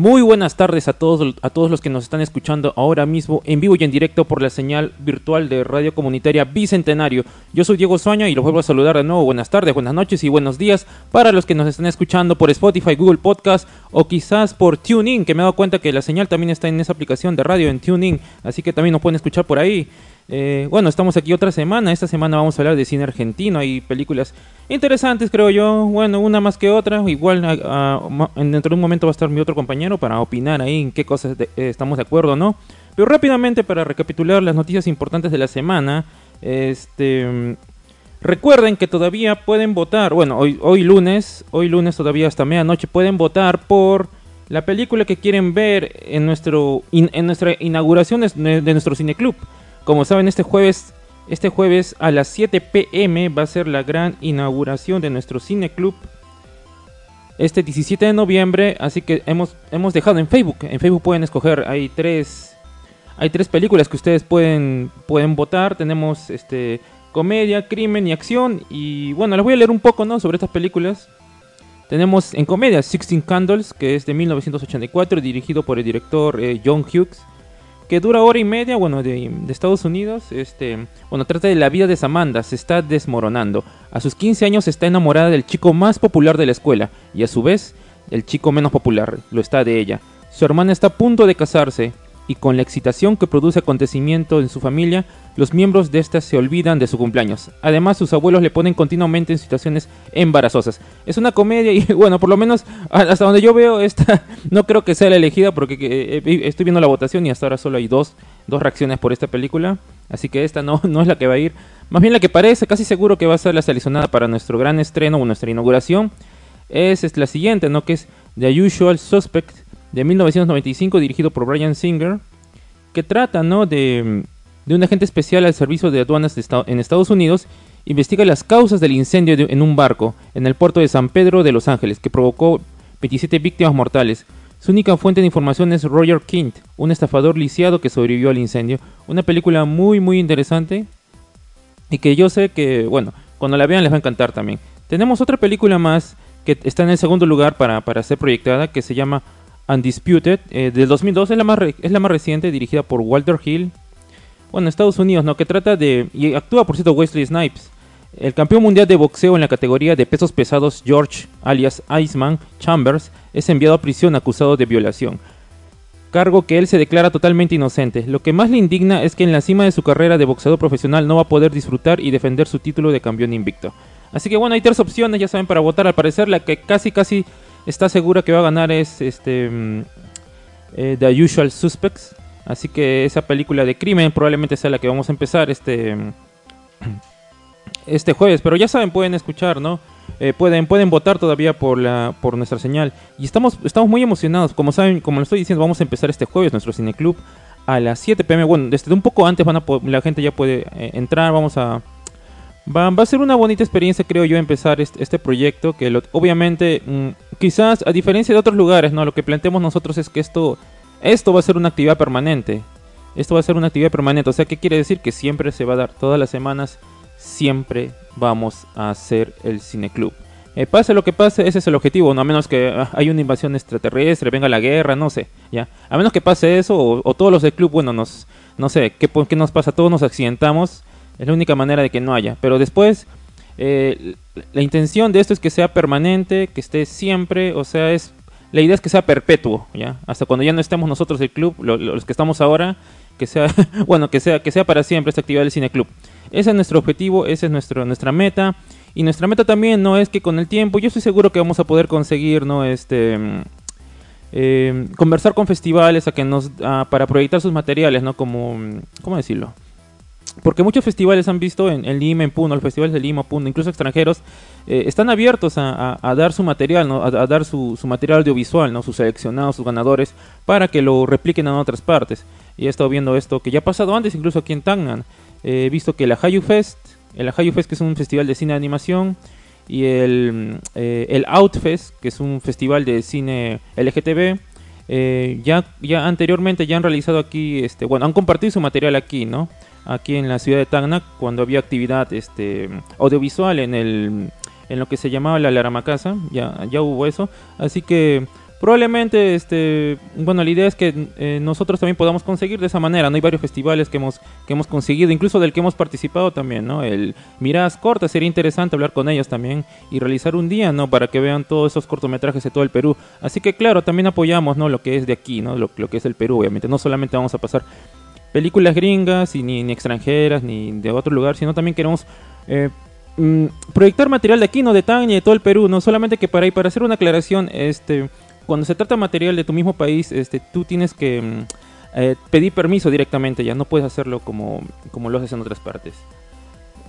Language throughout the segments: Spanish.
Muy buenas tardes a todos, a todos los que nos están escuchando ahora mismo en vivo y en directo por la señal virtual de Radio Comunitaria Bicentenario. Yo soy Diego Suaña y los vuelvo a saludar de nuevo. Buenas tardes, buenas noches y buenos días para los que nos están escuchando por Spotify, Google Podcast o quizás por TuneIn, que me he dado cuenta que la señal también está en esa aplicación de radio en TuneIn, así que también nos pueden escuchar por ahí. Eh, bueno, estamos aquí otra semana. Esta semana vamos a hablar de cine argentino. Hay películas interesantes, creo yo. Bueno, una más que otra. Igual dentro de un momento va a estar mi otro compañero para opinar ahí en qué cosas eh, estamos de acuerdo, ¿no? Pero rápidamente para recapitular las noticias importantes de la semana. Este, recuerden que todavía pueden votar. Bueno, hoy, hoy lunes, hoy lunes todavía hasta medianoche pueden votar por la película que quieren ver en nuestro en nuestra inauguración de, de nuestro cineclub. Como saben, este jueves, este jueves a las 7 pm va a ser la gran inauguración de nuestro cine club. Este 17 de noviembre, así que hemos, hemos dejado en Facebook. En Facebook pueden escoger, hay tres, hay tres películas que ustedes pueden, pueden votar. Tenemos este, comedia, crimen y acción. Y bueno, les voy a leer un poco ¿no? sobre estas películas. Tenemos en comedia Sixteen Candles, que es de 1984, dirigido por el director eh, John Hughes que dura hora y media, bueno, de, Estados Unidos, este, bueno, trata de la vida de Samantha, se está desmoronando. A sus 15 años está enamorada del chico más popular de la escuela y a su vez el chico menos popular lo está de ella. Su hermana está a punto de casarse y con la excitación que produce acontecimiento en su familia, los miembros de esta se olvidan de su cumpleaños. Además, sus abuelos le ponen continuamente en situaciones embarazosas. Es una comedia y bueno, por lo menos hasta donde yo veo esta no creo que sea la elegida porque eh, estoy viendo la votación y hasta ahora solo hay dos, dos reacciones por esta película. Así que esta no, no es la que va a ir. Más bien la que parece casi seguro que va a ser la seleccionada para nuestro gran estreno o nuestra inauguración es, es la siguiente, ¿no? Que es The Usual Suspect de 1995 dirigido por Brian Singer, que trata ¿no? de, de un agente especial al servicio de aduanas en Estados Unidos, investiga las causas del incendio en un barco en el puerto de San Pedro de Los Ángeles, que provocó 27 víctimas mortales. Su única fuente de información es Roger Kint, un estafador lisiado que sobrevivió al incendio. Una película muy muy interesante y que yo sé que, bueno, cuando la vean les va a encantar también. Tenemos otra película más que está en el segundo lugar para, para ser proyectada, que se llama Undisputed, eh, del 2002, es la, más es la más reciente, dirigida por Walter Hill. Bueno, Estados Unidos, ¿no? Que trata de... Y actúa, por cierto, Wesley Snipes. El campeón mundial de boxeo en la categoría de pesos pesados, George, alias Iceman Chambers, es enviado a prisión acusado de violación. Cargo que él se declara totalmente inocente. Lo que más le indigna es que en la cima de su carrera de boxeador profesional no va a poder disfrutar y defender su título de campeón invicto. Así que bueno, hay tres opciones, ya saben, para votar. Al parecer, la que casi casi está segura que va a ganar es este mm, eh, The Usual Suspects. Así que esa película de crimen probablemente sea la que vamos a empezar este mm, este jueves. Pero ya saben, pueden escuchar, ¿no? Eh, pueden, pueden votar todavía por la por nuestra señal. Y estamos, estamos muy emocionados. Como saben, como lo estoy diciendo, vamos a empezar este jueves nuestro cineclub a las 7 pm. Bueno, desde un poco antes van a la gente ya puede eh, entrar. Vamos a Va, a ser una bonita experiencia, creo yo, empezar este, proyecto. Que obviamente, mm, quizás a diferencia de otros lugares, no, lo que planteamos nosotros es que esto, esto va a ser una actividad permanente. Esto va a ser una actividad permanente. O sea, ¿qué quiere decir? Que siempre se va a dar, todas las semanas, siempre vamos a hacer el cineclub. Eh, pase lo que pase, ese es el objetivo, no a menos que ah, haya una invasión extraterrestre, venga la guerra, no sé, ya. A menos que pase eso, o, todos los del club, bueno, nos, no sé, ¿qué, ¿qué nos pasa? Todos nos accidentamos es la única manera de que no haya. Pero después, eh, la intención de esto es que sea permanente, que esté siempre, o sea, es la idea es que sea perpetuo, ¿ya? Hasta cuando ya no estemos nosotros el club, los que estamos ahora, que sea, bueno, que sea, que sea para siempre esta actividad del Cine Club. Ese es nuestro objetivo, esa es nuestro, nuestra meta. Y nuestra meta también no es que con el tiempo, yo estoy seguro que vamos a poder conseguir, ¿no? Este. Eh, conversar con festivales a que nos para proyectar sus materiales, ¿no? Como, ¿cómo decirlo? Porque muchos festivales han visto en, Lima, en Puno, los festivales de Lima, Puno, incluso extranjeros, eh, están abiertos a, dar su material, ¿no? a, dar su, material audiovisual, ¿no? sus seleccionados, sus ganadores, para que lo repliquen en otras partes. Y he estado viendo esto que ya ha pasado antes, incluso aquí en Tangnan. he visto que la Hayu Fest, el Hayu Fest que es un festival de cine de animación, y el, eh, el Outfest, que es un festival de cine LGTB, eh, ya, ya anteriormente ya han realizado aquí, este, bueno, han compartido su material aquí, ¿no? Aquí en la ciudad de Tacna, cuando había actividad este, audiovisual en, el, en lo que se llamaba la Laramacasa, ya, ya hubo eso. Así que probablemente, este, bueno, la idea es que eh, nosotros también podamos conseguir de esa manera, ¿no? Hay varios festivales que hemos, que hemos conseguido, incluso del que hemos participado también, ¿no? El Miradas Cortas, sería interesante hablar con ellos también y realizar un día, ¿no? Para que vean todos esos cortometrajes de todo el Perú. Así que, claro, también apoyamos, ¿no? Lo que es de aquí, ¿no? Lo, lo que es el Perú, obviamente. No solamente vamos a pasar películas gringas y ni, ni extranjeras ni de otro lugar, sino también queremos... Eh, mm, proyectar material de aquí, no de Tania y de todo el Perú, no solamente que para, y para hacer una aclaración, este, cuando se trata de material de tu mismo país, este, tú tienes que mm, eh, pedir permiso directamente, ya no puedes hacerlo como, como lo haces en otras partes.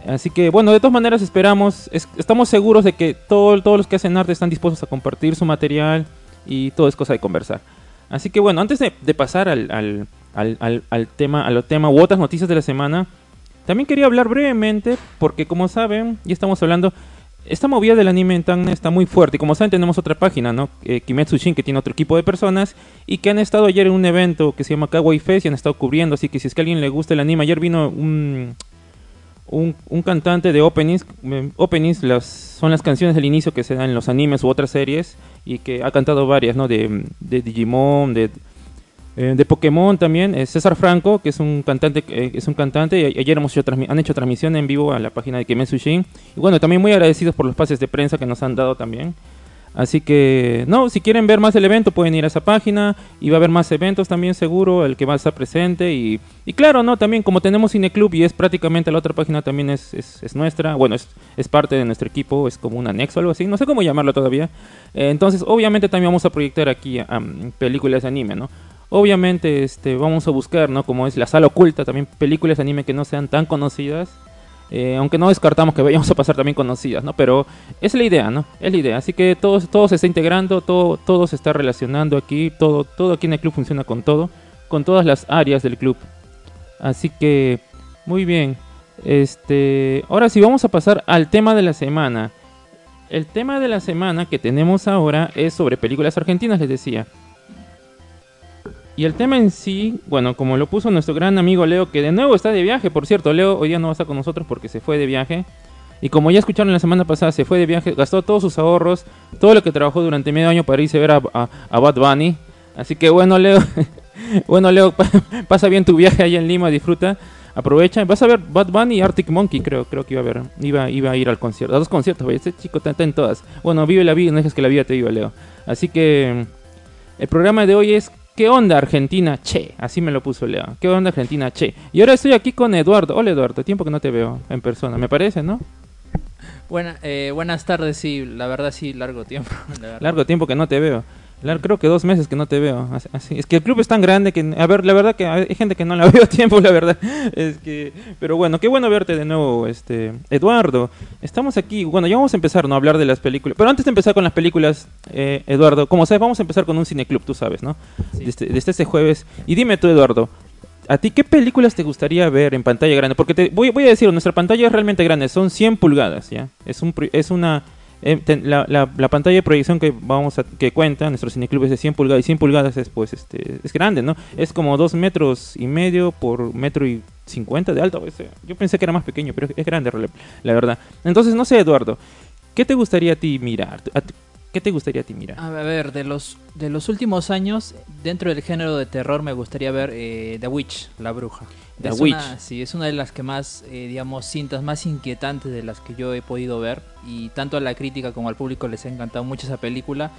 Así que bueno, de todas maneras esperamos, estamos seguros de que todo, todos los que hacen arte están dispuestos a compartir su material y todo es cosa de conversar. Así que bueno, antes de, pasar al, al, al, tema, a lo tema u otras noticias de la semana, también quería hablar brevemente, porque como saben, ya estamos hablando, esta movida del anime en Tang está muy fuerte. Como saben, tenemos otra página, ¿no? Eh, Kimetsu Shin, que tiene otro equipo de personas. Y que han estado ayer en un evento que se llama Kawaii Fest y han estado cubriendo. Así que si es que a alguien le gusta el anime, ayer vino un, un, cantante de openings. Eh, openings las, son las canciones del inicio que se dan en los animes u otras series. Y que ha cantado varias, ¿no? De, de Digimon, de eh, de Pokémon también, eh, César Franco, que es un cantante, eh, es un cantante, y ayer hemos hecho han hecho transmisión en vivo a la página de Shin. Y bueno, también muy agradecidos por los pases de prensa que nos han dado también. Así que, no, si quieren ver más del evento pueden ir a esa página y va a haber más eventos también seguro, el que va a estar presente. Y, y claro, no, también como tenemos Cineclub y es prácticamente la otra página también es, es, nuestra, bueno, es, es, parte de nuestro equipo, es como un anexo o algo así, no sé cómo llamarlo todavía. entonces, obviamente también vamos a proyectar aquí películas de anime, ¿no? Obviamente este, vamos a buscar, ¿no? Como es la sala oculta, también películas de anime que no sean tan conocidas. Eh, aunque no descartamos que vayamos a pasar también conocidas, ¿no? Pero es la idea, ¿no? Es la idea. Así que todo, todo se está integrando, todo, todo se está relacionando aquí, todo, todo aquí en el club funciona con todo, con todas las áreas del club. Así que, muy bien. Este, ahora sí, vamos a pasar al tema de la semana. El tema de la semana que tenemos ahora es sobre películas argentinas, les decía. Y el tema en sí, bueno, como lo puso nuestro gran amigo Leo, que de nuevo está de viaje, por cierto, Leo hoy día no va a estar con nosotros porque se fue de viaje. Y como ya escucharon la semana pasada, se fue de viaje, gastó todos sus ahorros, todo lo que trabajó durante medio año para irse a ver a, a, Bad Bunny. Así que bueno, Leo, bueno, Leo, pasa bien tu viaje allá en Lima, disfruta, aprovecha. Vas a ver Bad Bunny y Arctic Monkey, creo, creo que iba a ver, iba, iba a ir al concierto, a dos conciertos, este chico está, en todas. Bueno, vive la vida, no dejes que la vida te viva, Leo. Así que el programa de hoy es ¿Qué onda Argentina? Che, así me lo puso Leo. ¿Qué onda Argentina? Che. Y ahora estoy aquí con Eduardo. Hola Eduardo, tiempo que no te veo en persona, me parece, ¿no? Buena, eh, buenas tardes, sí, la verdad sí, largo tiempo. Largo tiempo que no te veo creo que dos meses que no te veo. Así, es que el club es tan grande que, a ver, la verdad que hay gente que no la veo a tiempo, la verdad. Es que, pero bueno, qué bueno verte de nuevo, este, Eduardo. Estamos aquí, bueno, ya vamos a empezar, ¿no? A hablar de las películas. Pero antes de empezar con las películas, eh, Eduardo, como sabes, vamos a empezar con un cineclub, tú sabes, ¿no? Desde, desde este jueves. Y dime tú, Eduardo, ¿A ti qué películas te gustaría ver en pantalla grande? Porque te voy, voy a decir, nuestra pantalla es realmente grande, son 100 pulgadas, ¿ya? Es, un, es una eh, la, la, pantalla de proyección que vamos a, que cuenta nuestro cineclub es de 100 pulgadas y 100 pulgadas es pues este es grande no es como 2 metros y medio por metro y 50 de alto yo pensé que era más pequeño pero es grande la verdad entonces no sé Eduardo qué te gustaría a ti mirar ¿Qué te gustaría a ti mirar? A ver, de los, de los últimos años, dentro del género de terror, me gustaría ver eh, The Witch, la bruja. The es Witch. Una, sí, es una de las que más, eh, digamos, cintas más inquietantes de las que yo he podido ver. Y tanto a la crítica como al público les ha encantado mucho esa película.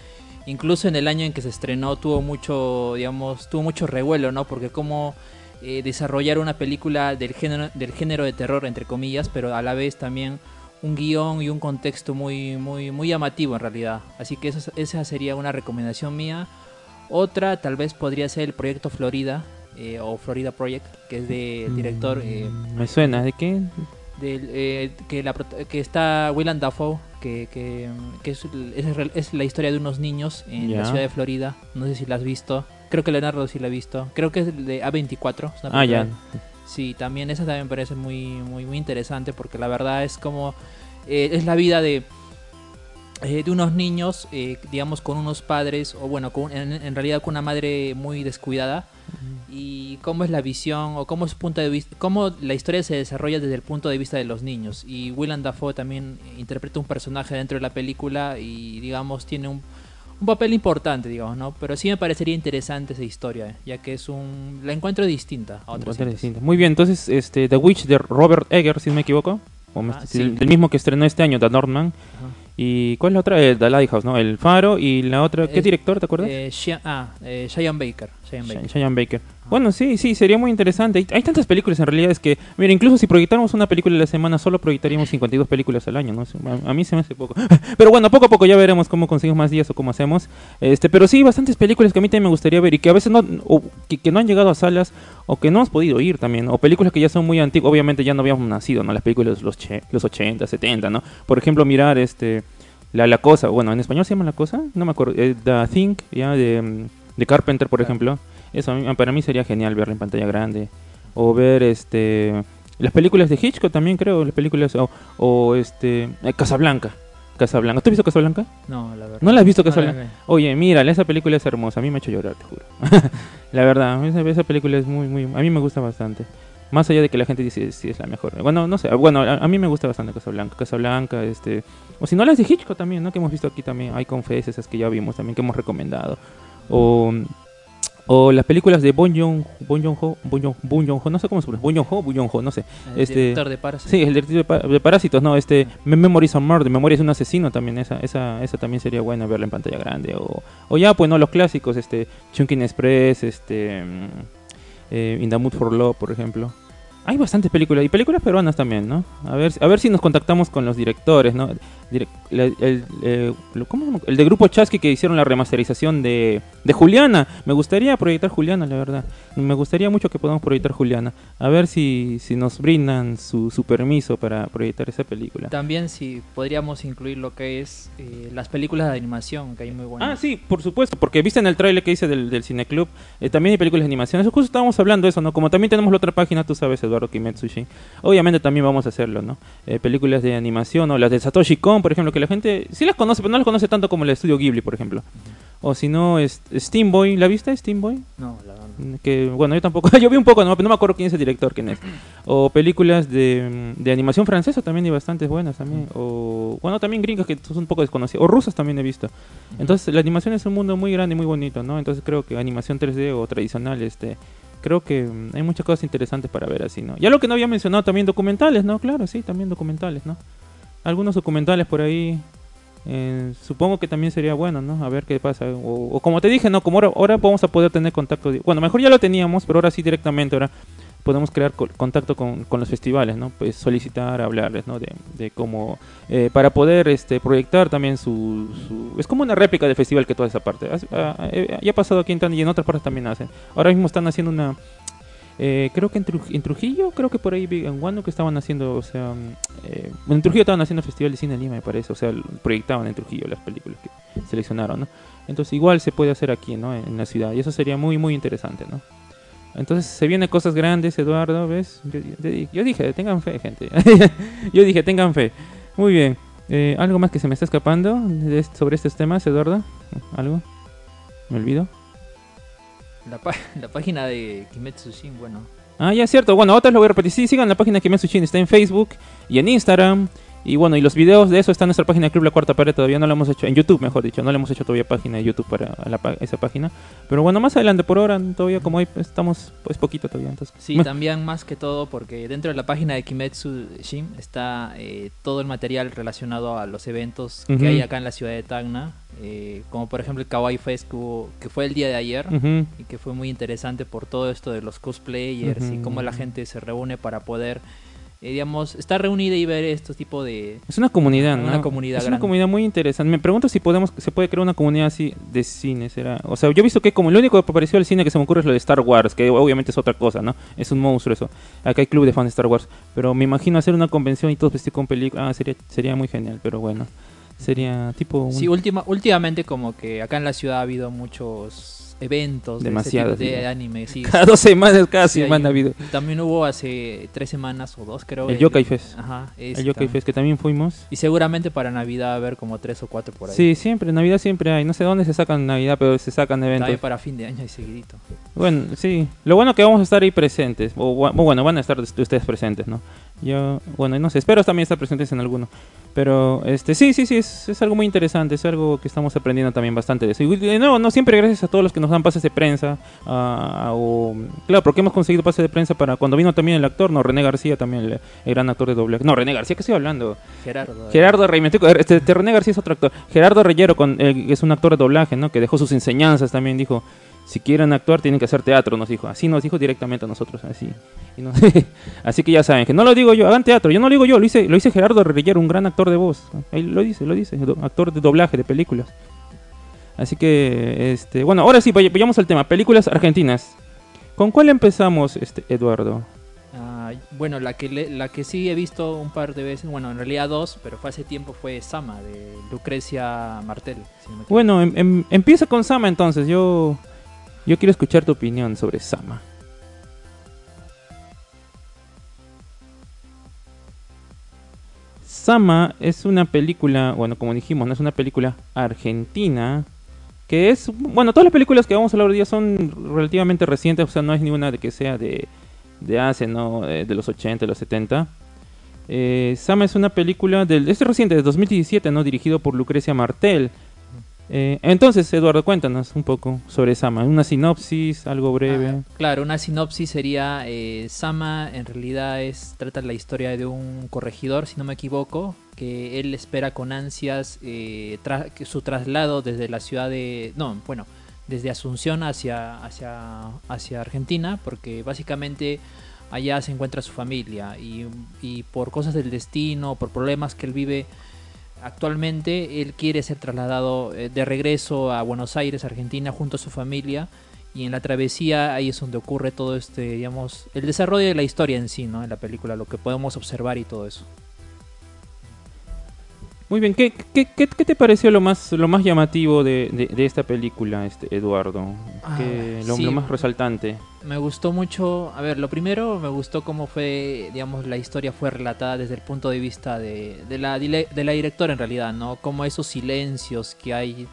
Incluso en el año en que se estrenó tuvo mucho, digamos, tuvo mucho revuelo, ¿no? Porque como eh, desarrollar una película del género, del género de terror, entre comillas, pero a la vez también un guion y un contexto muy, muy, muy llamativo en realidad. Así que esa, esa sería una recomendación mía. Otra tal vez podría ser el proyecto Florida, eh, o Florida Project, que es del director eh, Mm, Me suena, ¿de qué? del, eh, que, la, que está Willem Dafoe, que, que, que es, es, la historia de unos niños en la ciudad de Florida. No sé si la has visto. Creo que Leonardo sí la ha visto. Creo que es de A24. es una Ah, ya. Sí, también esa también me parece muy, muy, muy interesante porque la verdad es como eh, es la vida de eh, de unos niños, eh, digamos, con unos padres, o bueno, con, en, en realidad con una madre muy descuidada, y cómo es la visión, o cómo es punto de vista, cómo la historia se desarrolla desde el punto de vista de los niños. Y Willem Dafoe también interpreta un personaje dentro de la película y, digamos, tiene un, un papel importante, digamos, ¿no? Pero sí me parecería interesante esa historia, eh, ya que es un... la encuentro distinta a otras. Distinta. Muy bien, entonces este, The Witch de Robert Egger, si no me equivoco. O me- Ah, sí, sí. Del mismo que estrenó este año, The Northman. ¿Y cuál es la otra? Eh, The Lighthouse, ¿no? El Faro y la otra... ¿Qué director, te acuerdas? Eh, ah, eh, Baker. Cheyenne Baker. Bueno, sí, sí, sería muy interesante. Hay, hay tantas películas en realidad, es que, mira, incluso si proyectáramos una película a la semana, solo proyectaríamos 52 películas al año, ¿no? A, a mí se me hace poco. Pero bueno, poco a poco ya veremos cómo conseguimos más días o cómo hacemos. Este, pero sí, bastantes películas que a mí también me gustaría ver y que a veces no, o que, que no han llegado a salas o que no hemos podido ir también. O películas que ya son muy antiguas, obviamente ya no habíamos nacido, ¿no? Las películas de los, che- los 80, 70, ¿no? Por ejemplo, mirar este... La, la cosa, bueno, en español se llama la cosa, no me acuerdo, eh, The Thing, ya, de, mm, de Carpenter, por Claro. ejemplo. Eso para mí sería genial verla en pantalla grande. O ver este las películas de Hitchcock también creo, las películas o, o, este eh, Casablanca. Casablanca. ¿Tú has visto Casablanca? No, la verdad. ¿No la has visto Casablanca? Oye, mira, esa película es hermosa, a mí me ha hecho llorar, te juro. la verdad, esa, esa película es muy muy a mí me gusta bastante. Más allá de que la gente dice si es la mejor. Bueno, no sé, bueno, a, a mí me gusta bastante Casablanca, Casablanca, este o si no las de Hitchcock también, ¿no? Que hemos visto aquí también, hay Confes, esas que ya vimos también que hemos recomendado. O o las películas de Bon Joon Bon Joon-ho, Bon Joon- no sé cómo se pronuncia, Bon Joon-ho, Bon Joon-ho, no sé. El Este- director de Parasite. Sí, el director de, pa- de Parásitos, no, este Me- Memories of Murder, Memorias de un asesino también, esa, esa, esa también sería buena verla en pantalla grande. O, o ya, pues no, los clásicos, este Chunkin Express, este mm, eh, In the Mood for Love, por ejemplo. Hay bastantes películas, y películas peruanas también, ¿no? A ver, a ver si nos contactamos con los directores, ¿no? Direc- la- el, eh, ¿cómo el de Grupo Chasqui que hicieron la remasterización de, de Juliana. Me gustaría proyectar Juliana, la verdad. Me gustaría mucho que podamos proyectar Juliana. A ver si, si nos brindan su, su permiso para proyectar esa película. También si podríamos incluir lo que es eh, las películas de animación, que hay muy buenas. Ah, sí, por supuesto, porque viste en el tráiler que hice del, del Cineclub, eh, también hay películas de animación. Eso justo estábamos hablando de eso, ¿no? Como también tenemos la otra página, tú sabes, Eduardo Kimetsushi. Obviamente también vamos a hacerlo, ¿no? Eh, películas de animación o las de Satoshi Kon, por ejemplo, que la gente sí las conoce, pero no las conoce tanto como el estudio Ghibli, por ejemplo. O si no, Steam Boy, ¿la viste, Steam Boy? No, la verdad. Mm, que bueno yo tampoco yo vi un poco no, no me acuerdo quién es el director quién es o películas de, de animación francesa también hay bastantes buenas también o bueno también gringas que son un poco desconocidas o rusas también he visto entonces la animación es un mundo muy grande y muy bonito no entonces creo que animación 3D o tradicional este creo que mm, hay muchas cosas interesantes para ver así no ya lo que no había mencionado también documentales no claro sí también documentales no algunos documentales por ahí eh, supongo que también sería bueno, ¿no? A ver qué pasa. O, o como te dije, ¿no? Como ahora, ahora vamos a poder tener contacto. Bueno, mejor ya lo teníamos, pero ahora sí directamente, ahora podemos crear co- contacto con, con los festivales, ¿no? Pues solicitar, hablarles, ¿no? De, de cómo... eh, para poder este, proyectar también su, su- Es como una réplica del festival que toda esa parte. Has- ah, eh, ya ha pasado aquí en Tandil y en otras partes también hacen. Ahora mismo están haciendo una... eh, creo que en, Truj- en Trujillo, creo que por ahí en Guano que estaban haciendo, o sea, eh, en Trujillo estaban haciendo festival de cine Lima, me parece, o sea, proyectaban en Trujillo las películas que seleccionaron, ¿no? Entonces igual se puede hacer aquí, ¿no? En, en la ciudad y eso sería muy, muy interesante, ¿no? Entonces se vienen cosas grandes, Eduardo, ¿ves? Yo, yo- yo dije, tengan fe, gente. yo dije, tengan fe. Muy bien. Eh, ¿Algo más que se me está escapando de sobre estos temas, Eduardo? ¿Algo? ¿Me olvido? La, la página de Kimetsu Shin, bueno. Ah, ya es cierto. Bueno, otras lo voy a repetir. Sí, sigan la página de Kimetsu Shin. Está en Facebook y en Instagram. Y bueno, y los videos de eso están en nuestra página de Club La Cuarta Pared. Todavía no la hemos hecho. En YouTube, mejor dicho. No le hemos hecho todavía página de YouTube para la esa página. Pero bueno, más adelante, por ahora, todavía como hoy estamos pues poquito todavía. Entonces, Sí, también más que todo porque dentro de la página de Kimetsu Shin está eh, todo el material relacionado a los eventos Ujú. que hay acá en la ciudad de Tacna, eh, como por ejemplo el Kawaii Fest que, hubo- que fue el día de ayer Ujú. y que fue muy interesante por todo esto de los cosplayers y Ujú. cómo la gente se reúne para poder eh, digamos, estar reunida y ver estos tipo de... Es una comunidad, ¿no? Una comunidad Es una comunidad muy interesante. Me pregunto si podemos, se puede crear una comunidad así de cine, será. O sea, yo he visto que como lo único que pareció al cine que se me ocurre es lo de Star Wars, que obviamente es otra cosa, ¿no? Es un monstruo eso. Acá hay club de fans de Star Wars, pero me imagino hacer una convención y todos vestidos con película, ah, sería sería muy genial, pero bueno. Sería tipo un- Sí, última, últimamente como que acá en la ciudad ha habido muchos eventos de, ese tipo de anime. Sí, cada dos semanas cada Sí, un- habido También hubo hace tres semanas o dos, creo. el Yokai Fest. Ajá, El Yokai. Fest que también fuimos. Y seguramente para Navidad va a haber como tres o cuatro por ahí. Sí, siempre, Navidad siempre hay. No sé dónde se sacan Navidad, pero se sacan eventos. También para fin de año y seguidito. Bueno, sí. Lo bueno que vamos a estar ahí presentes. O, bueno, van a estar est- ustedes presentes, ¿no? Yo, bueno, no sé, espero también estar presentes en alguno. Pero, este, sí, sí, sí, es, es algo muy interesante. Es algo que estamos aprendiendo también bastante de eso. Y de nuevo, no siempre gracias a todos los que nos dan pases de prensa. a- a- o, claro, porque hemos conseguido pases de prensa para cuando vino también el actor, no, René García también, el, el gran actor de doblaje. No, René García, ¿qué estoy hablando? Gerardo. Gerardo Rey, este, este René García es otro actor. Gerardo Reyero, con, eh, que es un actor de doblaje, ¿no? Que dejó sus enseñanzas también, dijo, si quieren actuar tienen que hacer teatro, nos dijo. Así nos dijo directamente a nosotros, así. Y así que ya saben, que no lo digo yo, hagan teatro, yo no lo digo yo, lo hice, lo hice Gerardo Reyero, un gran actor de voz. Ahí lo dice, lo dice, actor de doblaje de películas. Así que, este, bueno, ahora sí, vay- vayamos al tema, películas argentinas. ¿Con cuál empezamos, este, Eduardo? Ah, bueno, la que, le- la que sí he visto un par de veces, bueno, en realidad dos, pero fue hace tiempo, fue Sama, de Lucrecia Martel. si no. Bueno, em- em- empieza con Sama entonces. Yo, yo quiero escuchar tu opinión sobre Sama. Sama es una película, bueno, como dijimos, no es una película argentina. Que es, bueno, todas las películas que vamos a hablar hoy día son relativamente recientes, o sea, no es ninguna de que sea de, de hace, ¿no? Eh, de los 80, de los 70. Eh, Sama es una película del, es reciente, de 2017, ¿no? Dirigido por Lucrecia Martel. Eh, entonces, Eduardo, cuéntanos un poco sobre Sama. Una sinopsis, algo breve. Ah, claro, una sinopsis sería Sama en realidad es trata la historia de un corregidor, si no me equivoco, que él espera con ansias eh, tra- su traslado desde la ciudad de no, bueno, desde Asunción hacia hacia hacia Argentina, porque básicamente allá se encuentra su familia y, y por cosas del destino, por problemas que él vive actualmente, él quiere ser trasladado eh, de regreso a Buenos Aires, Argentina, junto a su familia. Y en la travesía ahí es donde ocurre todo este, digamos, el desarrollo de la historia en sí, ¿no? En la película, lo que podemos observar y todo eso. Muy bien, ¿qué, qué, qué- qué te pareció lo más, lo más llamativo de, de- de esta película, este, Eduardo? Ah, ¿Qué- lo, sí. lo más resaltante. Me gustó mucho, a ver, lo primero me gustó cómo fue, digamos, la historia fue relatada desde el punto de vista de, de la, de la directora en realidad, ¿no? Como esos silencios que hay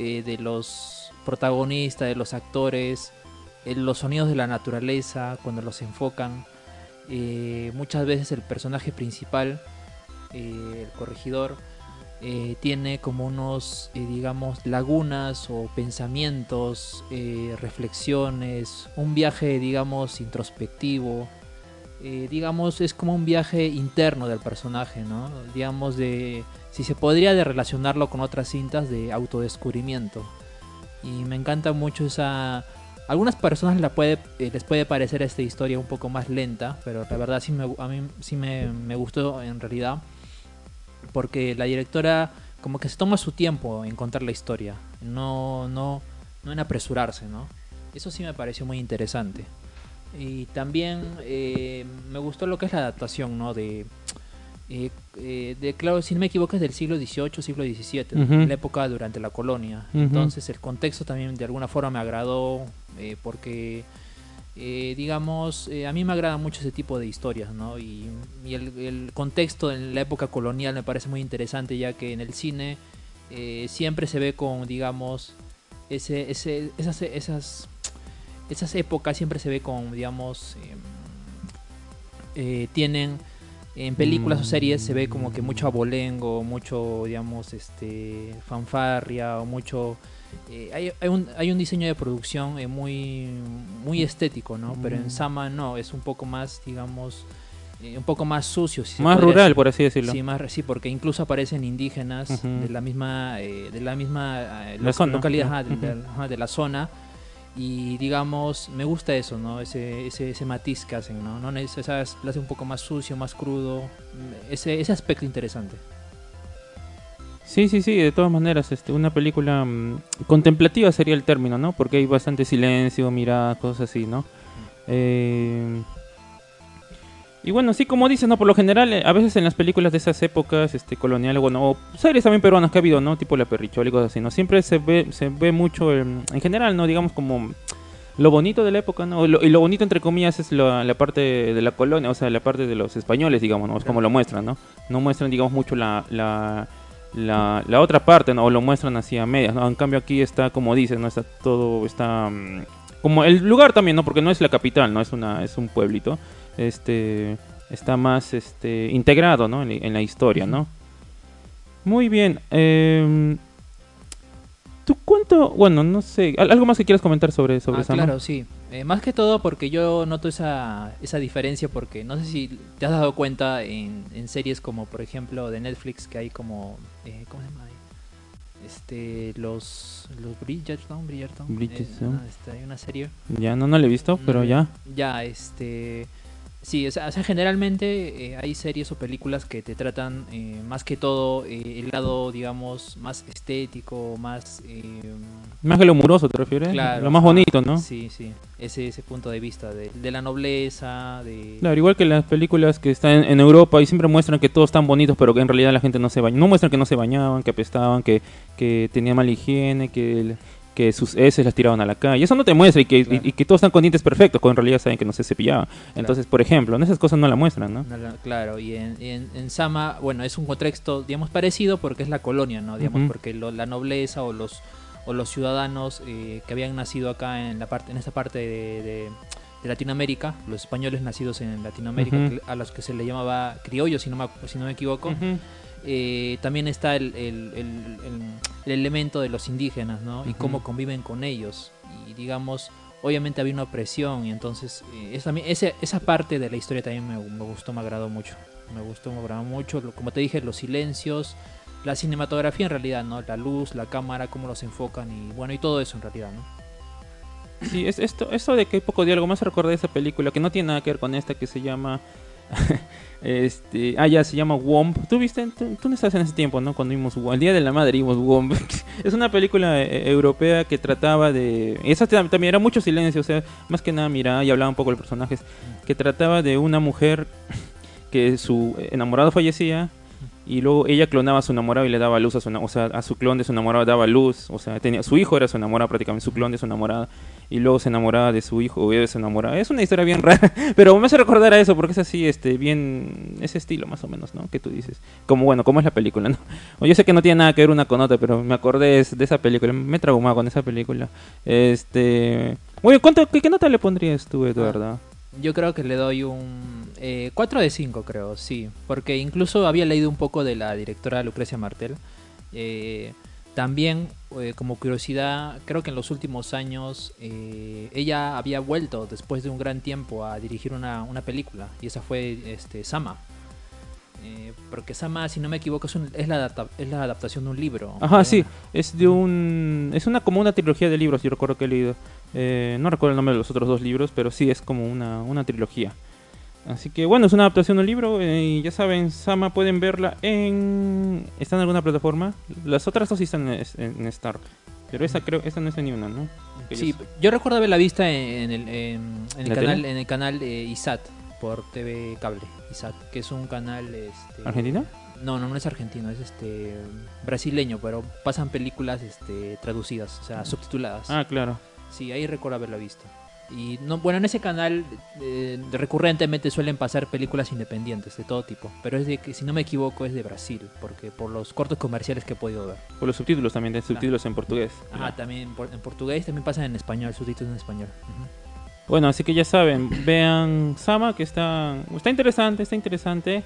eh, de los protagonistas, de los actores, eh, los sonidos de la naturaleza, cuando los enfocan. Eh, muchas veces el personaje principal, eh, el corregidor, eh, tiene como unos, eh, digamos, lagunas o pensamientos, eh, reflexiones, un viaje, digamos, introspectivo. Digamos, es como un viaje interno del personaje, ¿no? Digamos, de. Si se podría de relacionarlo con otras cintas de autodescubrimiento. Y me encanta mucho esa. Algunas personas la puede, les puede parecer esta historia un poco más lenta, pero la verdad sí me, a mí sí me, me gustó en realidad porque la directora como que se toma su tiempo en contar la historia, no, no, no en apresurarse, ¿no? Eso sí me pareció muy interesante. Y también eh, me gustó lo que es la adaptación, ¿no? De, eh, eh, de claro, si no me equivoco es del siglo XVIII, siglo XVII, Ujú. la época durante la colonia. Entonces el contexto también de alguna forma me agradó porque eh, digamos, eh, a mí me agrada mucho ese tipo de historias, ¿no? Y, y el, el contexto en la época colonial me parece muy interesante, ya que en el cine eh, siempre se ve con, digamos, ese, ese, esas, esas, esas épocas siempre se ve con, digamos, em, tienen en películas o series se ve como que mucho abolengo, mucho, digamos, este, fanfarria o mucho eh, hay, hay un, hay un diseño de producción eh, muy, muy estético, ¿no? Pero Mm. en Sama no, es un poco más, digamos, eh, un poco más sucio. si Más rural, decir. por así decirlo. Sí, más, sí, porque incluso aparecen indígenas de la misma, eh, de la misma La lo- localidad, ajá, de, Ujú. de- la zona. Y digamos, me gusta eso, ¿no? Ese, ese, ese matiz que hacen, ¿no? no esas- lo hace un poco más sucio, más crudo. Ese, ese aspecto interesante. Sí, sí, sí, de todas maneras, este, una película mm, contemplativa sería el término, ¿no? Porque hay bastante silencio, miradas, cosas así, ¿no? Eh, y bueno, sí, como dices, ¿no? Por lo general, eh, a veces en las películas de esas épocas este, coloniales, bueno, o series también peruanas que ha habido, ¿no? Tipo La Perrichola y cosas así, ¿no? Siempre se ve, se ve mucho, em, en general, ¿no? Digamos como lo bonito de la época, ¿no? Y lo bonito, entre comillas, es la, parte de la colonia, o sea, la parte de los españoles, digamos, ¿no? Es como lo muestran, ¿no? No muestran, digamos, mucho la, la, la otra parte, ¿no? O lo muestran así a medias, ¿no? En cambio aquí está, como dices, ¿no? Está todo, está... mm, como el lugar también, ¿no? Porque no es la capital, ¿no? Es, una, es un pueblito. Este... Está más este, integrado, ¿no? En, la historia, ¿no? Muy bien. em, ¿Tú cuánto? Bueno, no sé. ¿al- ¿Algo más que quieras comentar sobre, sobre ah, Sama? claro, sí. Eh, más que todo porque yo noto esa, esa diferencia porque no sé si te has dado cuenta en, en series como por ejemplo de Netflix que hay como... eh, ¿Cómo se llama? Este, los, los Bridgerton, Bridgerton. Bridgerton. Eh, este, hay una serie. Ya, no, no lo he visto, pero No, ya. Ya, este... Sí, o sea, generalmente eh, hay series o películas que te tratan eh, más que todo eh, el lado, digamos, más estético, más... eh, Más glamuroso, ¿te refieres? Claro, Lo más bonito, ¿no? Sí, sí. Ese, ese punto de vista de, de la nobleza, de... Claro, igual que las películas que están en, en Europa y siempre muestran que todos están bonitos, pero que en realidad la gente no se baña. No muestran que no se bañaban, que apestaban, que, que tenían mala higiene, que, el- que sus heces las tiraban a la calle. Eso no te muestra y que, Claro. y, y que todos están con dientes perfectos, cuando en realidad saben que no se cepillaban. Entonces, por ejemplo, en esas cosas no la muestran, ¿no? No, no, claro, y en, en, en Sama, bueno, es un contexto, digamos, parecido porque es la colonia, ¿no? Digamos, porque lo- la nobleza o los o los ciudadanos eh, que habían nacido acá en la parte en esta parte de, de- de Latinoamérica, los españoles nacidos en Latinoamérica, a los que se le llamaba criollos, si no me, si no me equivoco. Eh, también está el, el- el- el- el elemento de los indígenas, ¿no? Y cómo conviven con ellos. Y digamos, obviamente había una opresión y entonces eh, esa, esa, esa parte de la historia también me, me gustó, me agradó mucho. Me gustó, me agradó mucho. Como te dije, los silencios, la cinematografía en realidad, ¿no? La luz, la cámara, cómo los enfocan y bueno, y todo eso en realidad, ¿no? Sí, es esto, esto de que hay poco diálogo, más recordé esa película que no tiene nada que ver con esta que se llama. este, ah, ya se llama Womp. ¿Tú viste? Tú, tú no estás en ese tiempo, ¿no? Cuando vimos. El Día de la Madre vimos Womp. es una película eh, europea que trataba de. Esa tam- también era mucho silencio, o sea, más que nada miraba y hablaba un poco de los personajes. Que trataba de una mujer que su enamorado fallecía. Y luego ella clonaba a su enamorado y le daba luz a su, o sea, a su clon de su enamorado daba luz, o sea, tenía su hijo era su enamorado prácticamente, su clon de su enamorada y luego se enamoraba de su hijo o ella se enamoraba. Es una historia bien rara, pero me hace recordar a eso porque es así, este, bien ese estilo más o menos, ¿no? Que tú dices. Como bueno, como es la película, ¿no? Yo sé que no tiene nada que ver una con otra, pero me acordé de, esa película, me he traumado con esa película. Este, oye, ¿cuánto qué, nota le pondrías tú, Eduardo? Yo creo que le doy un eh, 4 de 5, creo, sí. Porque incluso había leído un poco de la directora Lucrecia Martel. Eh, también, eh, como curiosidad, creo que en los últimos años eh, ella había vuelto después de un gran tiempo a dirigir una, una película. Y esa fue este, Sama. Eh, porque Sama, si no me equivoco, es, un- es, la, adapta- es la adaptación de un libro. Ajá, sí, es de un... Es una como una trilogía de libros, yo recuerdo que he leído. Eh, no recuerdo el nombre de los otros dos libros, pero sí es como una, una trilogía. Así que bueno, es una adaptación de un libro eh, y ya saben, Sama pueden verla en... ¿Está en alguna plataforma? Las otras dos sí están en, en Star. Pero esa creo, esa no está ni una, ¿no? Sí, yo recuerdo haberla vista en, en el, en, en el ¿La canal, tele? en el canal eh, ISAT por TV Cable, ISAT, que es un canal este, ¿Argentina? No, no, no es argentino, es este brasileño, pero pasan películas este traducidas, o sea, subtituladas. Ah, claro. Sí, ahí recuerdo haberla visto. Y no, bueno, en ese canal eh, recurrentemente suelen pasar películas independientes de todo tipo, pero es de que si no me equivoco es de Brasil, porque por los cortos comerciales que he podido ver. Por los subtítulos también, de subtítulos en portugués. Claro. también en portugués también pasan en español, subtítulos en español. Bueno, así que ya saben, vean Sama, que está, está interesante, está interesante.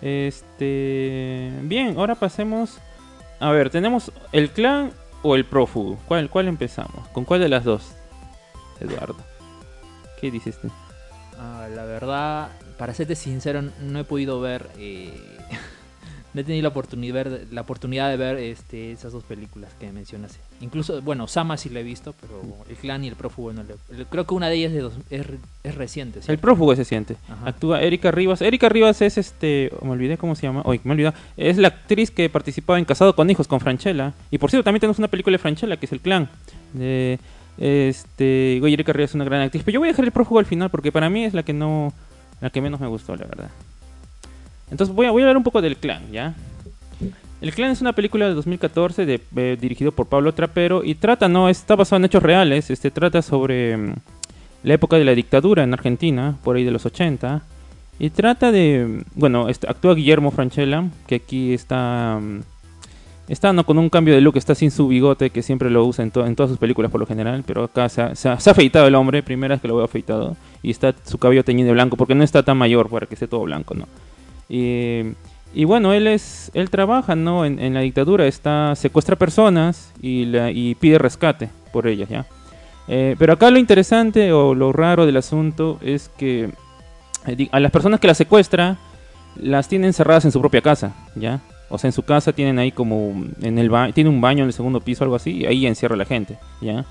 Este, bien, ahora pasemos. A ver, tenemos el clan o el prófugo. ¿Cuál, cuál empezamos? ¿Con cuál de las dos? Eduardo. ¿Qué dices tú? Ah, la verdad, para serte sincero, no he podido ver eh, no he tenido la oportunidad, la oportunidad de ver este, esas dos películas que mencionaste. Incluso, bueno, Sama sí la he visto, pero el clan y el prófugo no le, Creo que una de ellas de dos, es, es, reciente. El prófugo se siente. Actúa Erika Rivas. Erika Rivas es este. Me olvidé cómo se llama. Oye, me olvidé. Es la actriz que participaba en Casado con Hijos con Franchella. Y por cierto, también tenemos una película de Franchella que es El Clan. De. Este, oye, Erika Rivas es una gran actriz. Pero yo voy a dejar el prófugo al final porque para mí es la que no. La que menos me gustó, la verdad. Entonces voy a, hablar un poco del clan, ¿ya? El Clan es una película de 2014 de, eh, dirigido por Pablo Trapero y trata, no, está basado en hechos reales, este trata sobre mm, la época de la dictadura en Argentina, por ahí de los 80, y trata de, bueno, este, actúa Guillermo Franchella, que aquí está, mm, está con un cambio de look, está sin su bigote, que siempre lo usa en, todas sus películas por lo general, pero acá se ha, se, ha, afeitado el hombre, primera vez que lo veo afeitado, y está su cabello teñido de blanco, porque no está tan mayor para que esté todo blanco, ¿no? Y bueno, él es, él trabaja, ¿no? En, la dictadura, está, secuestra personas y pide rescate por ellas, ¿ya? Eh, pero acá lo interesante o lo raro del asunto es que eh, a las personas que las secuestra las tienen encerradas en su propia casa, ¿ya? O sea, en su casa tienen ahí como en el tiene un baño en el segundo piso algo así y ahí encierra a la gente, ¿ya?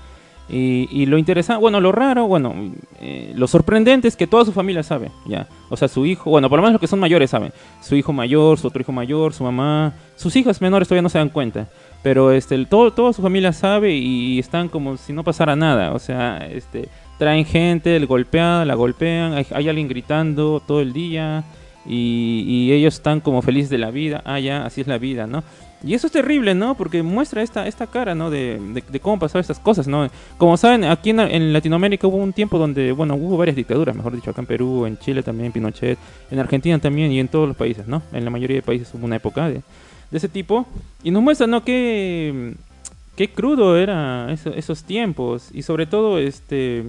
Y, lo interesante, bueno, lo raro, bueno, eh, lo sorprendente es que toda su familia sabe, ya. O sea, su hijo, bueno, por lo menos los que son mayores saben. Su hijo mayor, su otro hijo mayor, su mamá, sus hijas menores todavía no se dan cuenta. Pero este, todo, toda su familia sabe y están como si no pasara nada. O sea, este, traen gente, el golpean, la golpean, hay, hay alguien gritando todo el día y, y ellos están como felices de la vida. Ah, ya, así es la vida, ¿no? Y eso es terrible, ¿no? Porque muestra esta, esta cara, ¿no? De, de, cómo pasaron estas cosas, ¿no? Como saben, aquí en, Latinoamérica hubo un tiempo donde, bueno, hubo varias dictaduras, mejor dicho, acá en Perú, en Chile también, Pinochet, en Argentina también y en todos los países, ¿no? En la mayoría de países hubo una época de, de ese tipo. Y nos muestra, ¿no? Qué, qué crudo era esos tiempos y sobre todo, este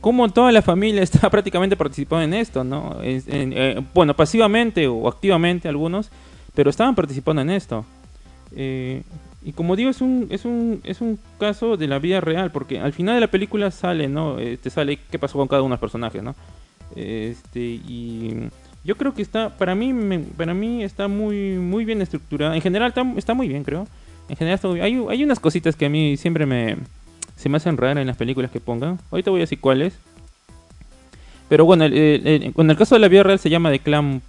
cómo toda la familia está prácticamente participando en esto, ¿no? Eh, bueno, pasivamente o activamente algunos, pero estaban participando en esto. Eh, y como digo, es un, es, un, es un caso de la vida real, porque al final de la película sale, ¿no? Eh, te sale qué pasó con cada uno de los personajes, ¿no? Este, y yo creo que está, para mí, para mí está muy, muy bien estructurada. En general está, muy bien, creo. En general está muy bien. Hay, hay unas cositas que a mí siempre me, se me hacen raras en las películas que pongan. Ahorita voy a decir cuáles. Pero bueno, el, en el caso de la vida real se llama de clan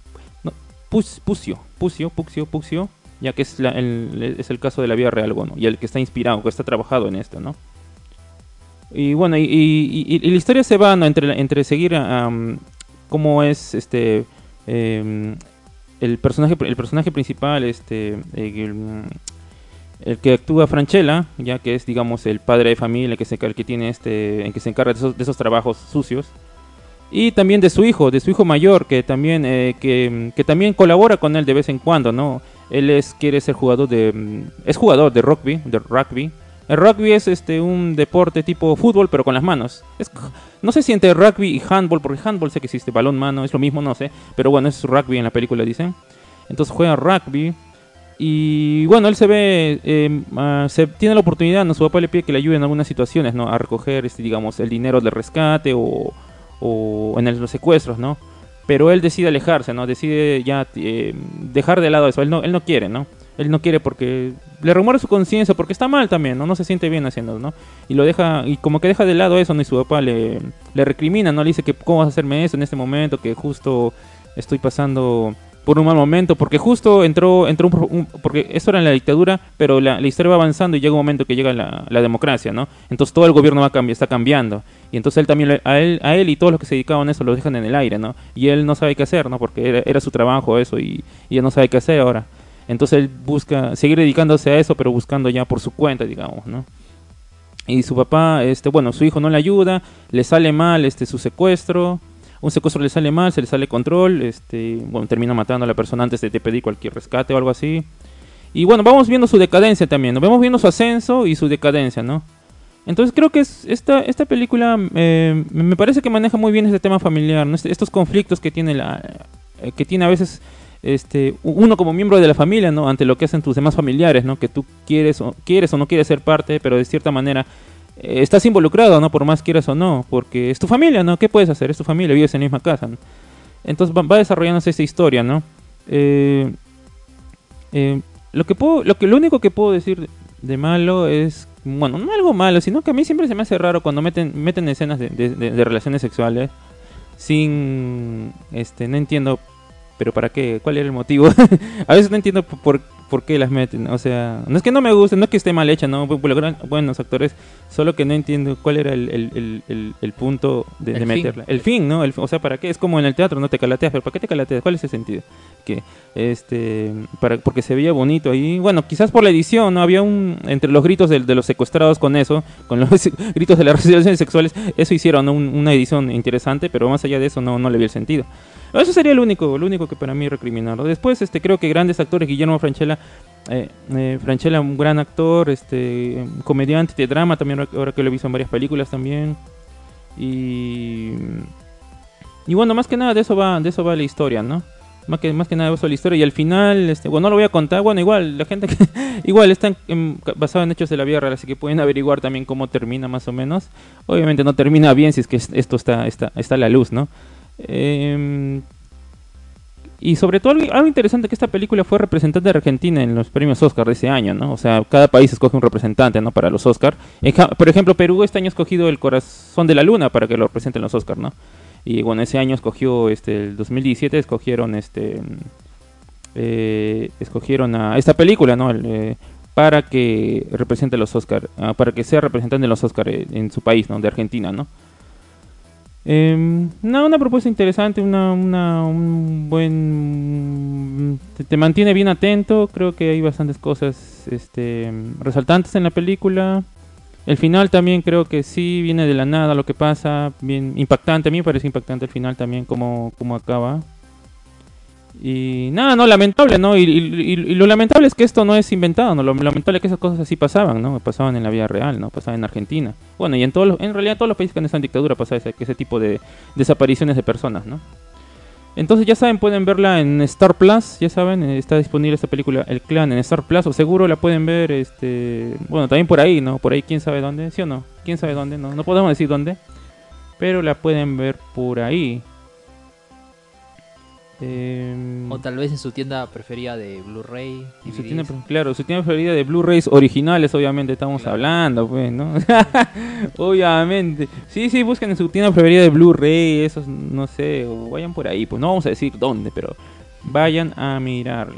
no, Pucio, Pucio, Pucio, Pucio ya que es, el, es el caso de la vida real, bueno, y el que está inspirado, que está trabajado en esto, ¿no? Y bueno, y, la historia se va entre, entre seguir cómo es este em, el personaje el personaje principal, este el, que actúa Franchella, ya que es digamos el padre de familia que se que tiene este que se encarga de esos, trabajos sucios y también de su hijo, de su hijo mayor que también eh, que, que también colabora con él de vez en cuando, ¿no? Él es, quiere ser jugador de... Es jugador de rugby, de rugby. El rugby es este un deporte tipo fútbol, pero con las manos. No sé si entre rugby y handball, porque handball sé que existe, balón, mano, es lo mismo, no sé. Pero bueno, es rugby en la película, dicen. Entonces juega rugby. Y bueno, él se ve, em, ah, se tiene la oportunidad, ¿no? su papá le pide que le ayude en algunas situaciones, ¿no? A recoger, este, digamos, el dinero del rescate o, o en los secuestros, ¿no? pero él decide alejarse, ¿no? Decide ya eh, dejar de lado eso. Él no, él no quiere, ¿no? Él no quiere porque le remora su conciencia, porque está mal también, ¿no? No se siente bien haciéndolo, ¿no? Y lo deja, y como que deja de lado eso, ¿no? Y su papá le, le recrimina, ¿no? Le dice que cómo vas a hacerme eso en este momento, que justo estoy pasando por un mal momento, porque justo entró, entró un, porque eso era en la dictadura, pero la, historia va avanzando y llega un momento que llega la, la democracia, ¿no? Entonces todo el gobierno va a cambiar, está cambiando. Y entonces él también, a él, a él y todos los que se dedicaban a eso lo dejan en el aire, ¿no? Y él no sabe qué hacer, ¿no? Porque era, su trabajo eso y, y él no sabe qué hacer ahora. Entonces él busca seguir dedicándose a eso, pero buscando ya por su cuenta, digamos, ¿no? Y su papá, este, bueno, su hijo no le ayuda, le sale mal este su secuestro, un secuestro le sale mal, se le sale control, este, bueno, termina matando a la persona antes de, te pedir cualquier rescate o algo así. Y bueno, vamos viendo su decadencia también, ¿no? Vemos viendo su ascenso y su decadencia, ¿no? Entonces creo que es, esta, esta película eh, me parece que maneja muy bien este tema familiar, ¿no? Este, estos conflictos que tiene la eh, que tiene a veces este uno como miembro de la familia, ¿no? Ante lo que hacen tus demás familiares, ¿no? Que tú quieres o quieres o no quieres ser parte, pero de cierta manera eh, estás involucrado, ¿no? Por más quieras o no, porque es tu familia, ¿no? ¿Qué puedes hacer? Es tu familia, vives en la misma casa. Entonces va, desarrollándose esta historia, ¿no? Eh, Eh, lo que puedo, lo que lo único que puedo decir de malo es, bueno, no algo malo, sino que a mí siempre se me hace raro cuando meten, meten escenas de, de- relaciones sexuales sin, este, no entiendo, pero para qué, cuál era el motivo. a veces no entiendo por, por, por qué las meten, o sea, no es que no me guste, no es que esté mal hecha, no, buenos actores, solo que no entiendo cuál era el, el, el, punto de, fin. meterla. El fin, ¿no? El- o sea, ¿para qué? Es como en el teatro, no te calateas, pero ¿para qué te calateas? ¿Cuál es el sentido? Que, este, para, porque se veía bonito ahí. Bueno, quizás por la edición, ¿no? Había un, entre los gritos de, de los secuestrados con eso, con los gritos de las relaciones sexuales, eso hicieron ¿no? Un- una edición interesante, pero más allá de eso no, no le vi el sentido. Eso sería lo único, lo único que para mí recriminarlo. Después, este, creo que grandes actores, Guillermo Franchella, eh, eh, Franchella, un gran actor, este, comediante de drama, también ahora que lo he visto en varias películas también. Y, bueno, más que nada de eso va, de eso va la historia, ¿no? Más que, más que nada de eso va la historia. Y al final, este, bueno, no lo voy a contar. Bueno, igual, la gente que igual está en- basado en hechos de la vida real, así que pueden averiguar también cómo termina más o menos. Obviamente no termina bien si es que es- esto está, está, está a la luz, ¿no? Em, y sobre todo algo, interesante que esta película fue representante de Argentina en los premios Oscar de ese año, ¿no? O sea, cada país escoge un representante, ¿no? Para los Oscar. En Por ejemplo, Perú este año ha escogido el Corazón de la Luna para que lo representen los Oscar, ¿no? Y bueno, ese año escogió, este, el 2017 escogieron, este, eh, escogieron a esta película, ¿no? Eh, para que represente los Oscar, ah, para que sea representante de los Oscar eh, en su país, ¿no? De Argentina, ¿no? Em, no, una propuesta interesante, una, una- un buen... Te, te mantiene bien atento, creo que hay bastantes cosas este, resaltantes en la película. El final también creo que sí viene de la nada lo que pasa, bien impactante, a mí me parece impactante el final también como, como acaba. Y nada, no, lamentable, ¿no? Y, lo lamentable es que esto no es inventado, ¿no? Lo lamentable es que esas cosas así pasaban, ¿no? Pasaban en la vida real, ¿no? Pasaban en Argentina. Bueno, y en todos los- en realidad todos los países que han estado en dictadura pasa ese, ese tipo de desapariciones de personas, ¿no? Entonces ya saben, pueden verla en Star Plus, ya saben, eh, está disponible esta película El Clan en Star Plus, o seguro la pueden ver, este, bueno, también por ahí, ¿no? Por ahí, quién sabe dónde, ¿sí o no? ¿Quién sabe dónde? No, no podemos decir dónde, pero la pueden ver por ahí. Em, O tal vez en su tienda preferida de Blu-ray. claro, su tienda preferida de Blu-rays originales, obviamente estamos Claro. hablando, pues, ¿no? obviamente. Sí, sí, busquen en su tienda preferida de Blu-ray, esos, no sé, o vayan por ahí, pues no vamos a decir dónde, pero vayan a mirar.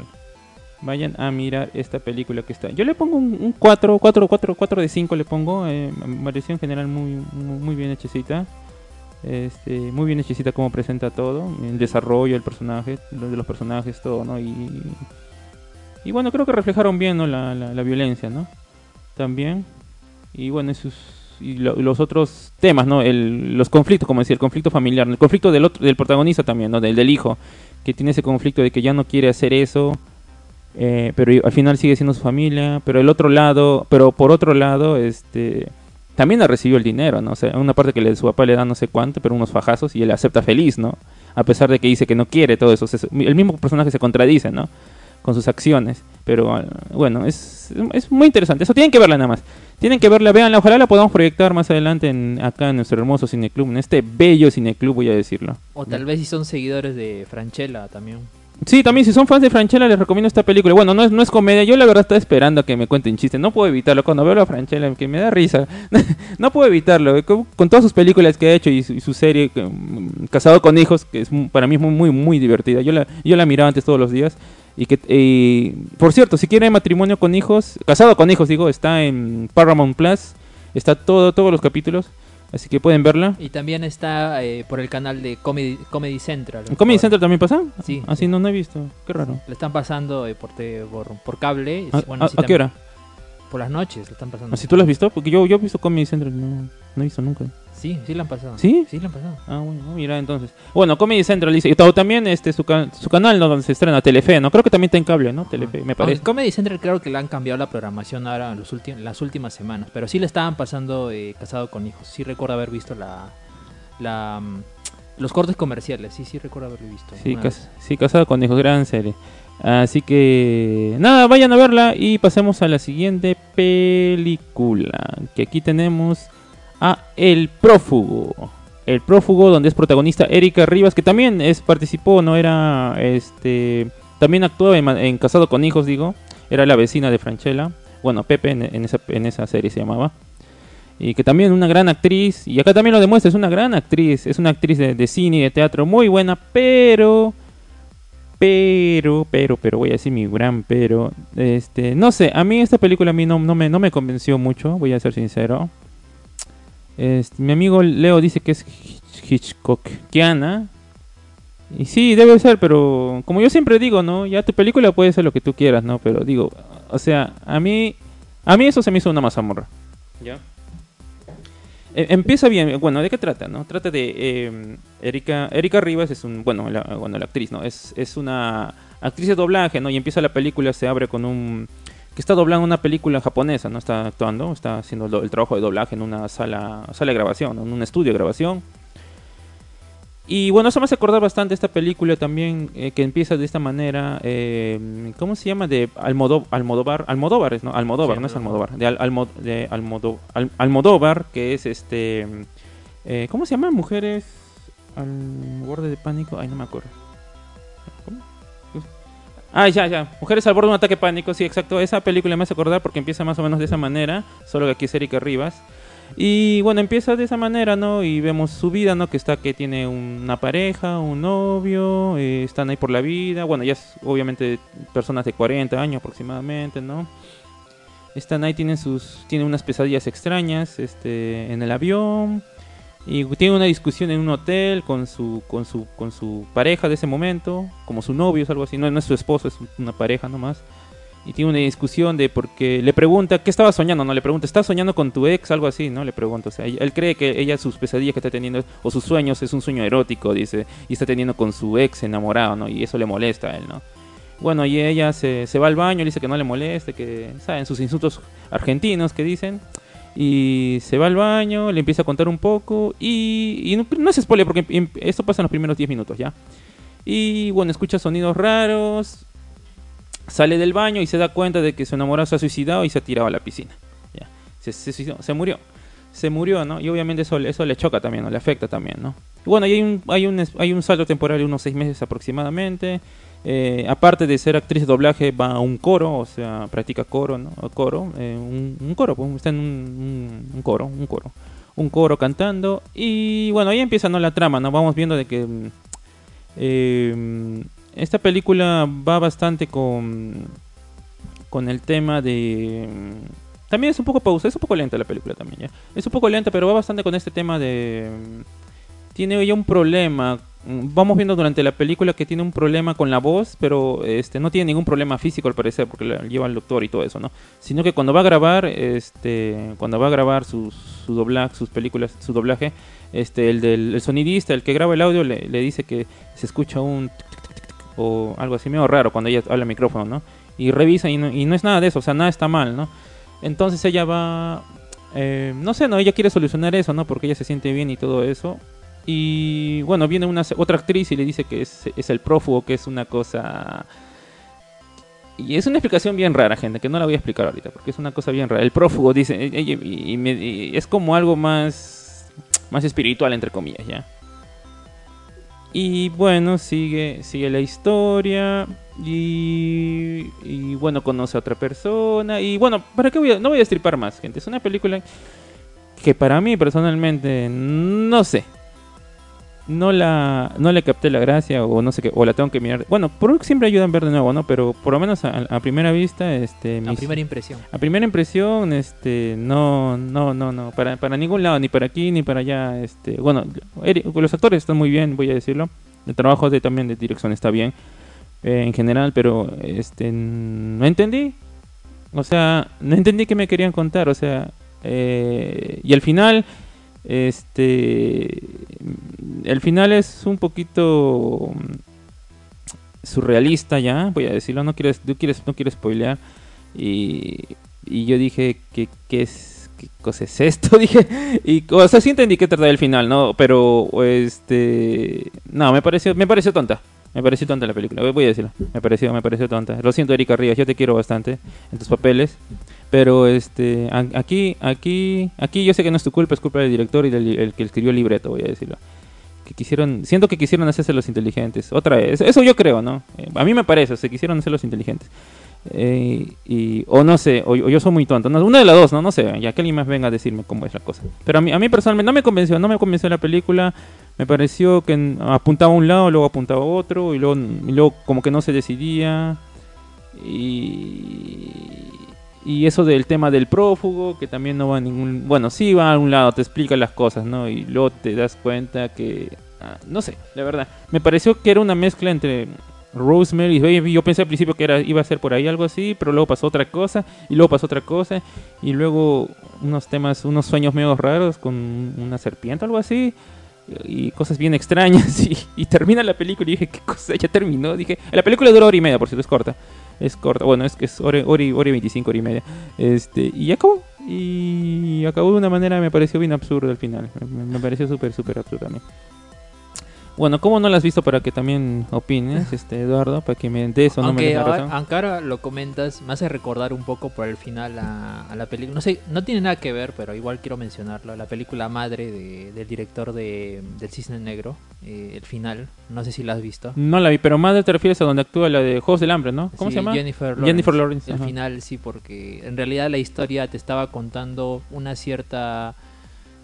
Vayan a mirar esta película que está. Yo le pongo un, un 4, 4, 4, 4 de 5 le pongo. Eh, me pareció en general muy, muy, muy bien hechecita. Este, muy bien hechecita como presenta todo, el desarrollo del personaje, de los personajes, todo, ¿no? Y, y bueno, creo que reflejaron bien ¿no? la, la, la violencia, ¿no? También. Y bueno, y sus, y lo- los otros temas, ¿no? El, los conflictos, como decía, el conflicto familiar, el conflicto del otro, del protagonista también, ¿no? Del, del hijo, que tiene ese conflicto de que ya no quiere hacer eso, eh, pero al final sigue siendo su familia, pero el otro lado, pero por otro lado, este también ha recibido el dinero, ¿no? O sea, una parte que le, su papá le da no sé cuánto, pero unos fajazos y él acepta feliz, ¿no? A pesar de que dice que no quiere todo eso. O el mismo personaje se contradice, ¿no? Con sus acciones. Pero ah, bueno, es, es muy interesante. Eso tienen que verla nada más. Tienen que verla, véanla. Ojalá la podamos proyectar más adelante en, acá en nuestro hermoso cineclub, en este bello cineclub, voy a decirlo. O tal vez si son seguidores de Franchella también. Sí, también si son fans de Franchella les recomiendo esta película. Bueno, no es, no es comedia, yo la verdad estaba esperando a que me cuenten chistes. No puedo evitarlo cuando veo a Franchella, que me da risa. no puedo evitarlo. Con, con todas sus películas que ha hecho y su, y su serie que, mm, Casado con hijos, que es para mí es muy muy, muy divertida. Yo la, yo la miraba antes todos los días. Y que y, por cierto, si quieren matrimonio con hijos, casado con hijos digo, está en Paramount Plus. Está todo todos los capítulos, así que pueden verla. Y también está eh, por el canal de Comedy, Comedy Central. ¿En Comedy Por- Center también pasa? Sí. Así no, no he visto. Qué raro. Le están pasando eh, por, te- por, por cable. ¿A, Bueno, a- sí, a qué hora? Por las noches le están pasando. ¿Así tú lo has visto? Porque yo, yo he visto Comedy Central, no, no he visto nunca. Sí, sí le han pasado. ¿Sí? Sí le han pasado. Ah, bueno, no, mira entonces. Bueno, Comedy Central dice, y todo también este su, su canal ¿no? donde se estrena Telefe, ¿no? Creo que también está en cable, ¿no? Telefe, me Aunque parece. Comedy Central creo que le han cambiado la programación ahora en los las últimas semanas. Pero sí le estaban pasando eh, Casado con Hijos. Sí recuerdo haber visto la, la mm, los cortes comerciales. Sí, sí recuerdo haberlo visto. Sí, cas- sí, casado con hijos, gran serie. Así que nada, vayan a verla y pasemos a la siguiente película. Que aquí tenemos a El Prófugo. El Prófugo, donde es protagonista Erika Rivas, que también es participó, no era este también actuaba en, Casado con Hijos, digo. Era la vecina de Franchella. Bueno, Pepe en, esa, en esa serie se llamaba. Y que también una gran actriz. Y acá también lo demuestra, es una gran actriz. Es una actriz de, de cine y de teatro muy buena, pero... Pero, pero, pero, voy a decir mi gran pero. Este, no sé, a mí esta película a mí no, no, me, no me convenció mucho, voy a ser sincero. Este, mi amigo Leo dice que es Hitch- Hitchcockiana. Y sí, debe ser, pero como yo siempre digo, ¿no? Ya tu película puede ser lo que tú quieras, ¿no? Pero digo, o sea, a mí, a mí eso se me hizo una mazamorra. ¿Ya? Eh, empieza bien, bueno, ¿de qué trata, no? Trata de eh, Erika, Erika Rivas es un, bueno, la, bueno, la actriz, ¿no? Es, es una actriz de doblaje, ¿no? Y empieza la película, se abre con un, que está doblando una película japonesa, ¿no? Está actuando, está haciendo el, trabajo de doblaje en una sala, sala de grabación, en un estudio de grabación. Y bueno, eso me hace acordar bastante esta película también, eh, que empieza de esta manera, eh, ¿cómo se llama? De Almodó- Almodóvar, Almodóvar, es, ¿no? Almodóvar, Sí, no es Almodóvar. Almodóvar, de, Al- Almo- de Almodó- Al- Almodóvar, que es este, eh, ¿cómo se llama? Mujeres al borde de pánico, ay, no me acuerdo. Ah, ya, ya. Mujeres al borde de un ataque pánico, sí, exacto. Esa película me hace acordar porque empieza más o menos de esa manera, solo que aquí es Erika Rivas. Y bueno, empieza de esa manera, ¿no? Y vemos su vida, ¿no? Que está, que tiene una pareja, un novio, eh, están ahí por la vida. Bueno, ya es obviamente personas de 40 años aproximadamente, ¿no? Están ahí, tienen sus, tienen unas pesadillas extrañas, este, en el avión. Y tiene una discusión en un hotel con su, con su, con su pareja de ese momento, como su novio, es algo así, no, no es su esposo, es una pareja nomás. Y tiene una discusión de porque le pregunta, ¿qué estaba soñando? No, le pregunta, ¿estás soñando con tu ex? Algo así, ¿no? Le pregunta, o sea, él cree que ella sus pesadillas que está teniendo, o sus sueños, es un sueño erótico, dice, y está teniendo con su ex enamorado, ¿no? Y eso le molesta a él, ¿no? Bueno, y ella se, se va al baño, le dice que no le moleste, que, ¿saben? Sus insultos argentinos que dicen. Y se va al baño, le empieza a contar un poco. Y, y no, no es spoiler porque em- esto pasa en los primeros 10 minutos ya. Y bueno, escucha sonidos raros. Sale del baño y se da cuenta de que su enamorado se ha suicidado y se ha tirado a la piscina. Se, suicidó, se murió. Se murió, ¿no? Y obviamente eso, eso le choca también, ¿no? Le afecta también, ¿no? Bueno, hay un, hay un, hay un salto temporal de unos seis meses aproximadamente. Eh, aparte de ser actriz de doblaje, va a un coro, o sea, practica coro, ¿no? Coro, eh, un, coro, pues, está en un, un- un coro, un coro. Un coro cantando. Y bueno, ahí empieza ¿no? la trama, ¿no? Vamos viendo de que mm, eh, esta película va bastante con, con el tema de... mm, También es un poco pausa, es un poco lenta la película también, ¿ya? Es un poco lenta, pero va bastante con este tema de... mm, Tiene ya un problema. Mm, Vamos viendo durante la película que tiene un problema con la voz, pero este no tiene ningún problema físico al parecer, porque la lleva al doctor y todo eso, ¿no? Sino que cuando va a grabar, este, cuando va a grabar sus, su doblaje, sus películas, su doblaje, este, el del el sonidista, el que graba el audio, le, dice que se escucha un tic, tic, tic, o algo así medio raro cuando ella habla al micrófono, ¿no? Y revisa y no, y no es nada de eso, o sea, nada está mal, ¿no? Entonces ella va, eh, no sé, no, ella quiere solucionar eso, ¿no? Porque ella se siente bien y todo eso. Y bueno, viene una otra actriz y le dice que es, es el prófugo, que es una cosa... Y es una explicación bien rara, gente, que no la voy a explicar ahorita, porque es una cosa bien rara. El prófugo dice, y, es como algo más, más espiritual, entre comillas, ¿ya? Y bueno, sigue, sigue la historia. Y, y bueno, conoce a otra persona. Y bueno, ¿para qué voy a, no voy a destripar más, gente? Es una película que para mí personalmente, no sé. No la no le capté la gracia o no sé qué, o la tengo que mirar. Bueno, por siempre ayuda a ver de nuevo, ¿no? Pero por lo menos a, a primera vista, este... A primera impresión. a primera impresión, este, no, no, no, no, para, para ningún lado, ni para aquí ni para allá, este, bueno, los actores están muy bien, voy a decirlo, el trabajo de también de dirección está bien, eh, en general, pero, este, no entendí, o sea, no entendí qué me querían contar, o sea, eh, y al final, este, el final es un poquito surrealista ya, voy a decirlo, no quiero, no quiero, no quiero spoilear. Y, y yo dije, ¿qué, qué, es, ¿qué cosa es esto? dije, y, o sí entendí que trataba el final, ¿no? Pero, este, no, me pareció, me pareció tonta. Me pareció tonta la película, voy a decirlo. Me pareció, me pareció tonta. Lo siento, Erika Rivas, yo te quiero bastante en tus papeles. Pero, este, aquí, aquí, aquí yo sé que no es tu culpa, es culpa del director y del el que escribió el libreto, voy a decirlo. que quisieron, siento que quisieron hacerse los inteligentes. Otra vez, eso yo creo, ¿no? Eh, a mí me parece, se quisieron hacer los inteligentes. Eh, y, o no sé, o, yo soy muy tonto. No, una de las dos, ¿no? No sé, ya que alguien más venga a decirme cómo es la cosa. Pero a mí, a mí personalmente no me convenció, no me convenció la película. Me pareció que apuntaba a un lado, luego apuntaba a otro, y luego, y luego como que no se decidía. Y, y eso del tema del prófugo, que también no va a ningún... Bueno, sí va a un lado, te explica las cosas, ¿no? Y luego te das cuenta que... Ah, no sé, la verdad. Me pareció que era una mezcla entre Rosemary. Yo pensé al principio que era, iba a ser por ahí algo así, pero luego pasó otra cosa, y luego pasó otra cosa, y luego unos temas, unos sueños medio raros con una serpiente algo así, y cosas bien extrañas, y, termina la película y dije, ¿qué cosa? Ya terminó. Dije, la película dura hora y media, por cierto, es corta. Es corta, bueno, es que es hora, hora, y, hora y 25, hora y media. Este, y acabó. Y acabó de una manera, me pareció bien absurdo al final. Me, me pareció súper, súper absurdo a mí. Bueno, ¿cómo no la has visto para que también opines, este Eduardo? Para que me des o no me des la razón. Aunque ahora lo comentas, me hace recordar un poco por el final a, la película. No sé, no tiene nada que ver, pero igual quiero mencionarlo. La película madre del director de, del Cisne Negro, eh, el final. No sé si la has visto. No la vi, pero madre te refieres a donde actúa la de Juegos del Hambre, ¿no? ¿Cómo se llama? Jennifer Lawrence. Jennifer Lawrence. El final sí, porque en realidad la historia te estaba contando una cierta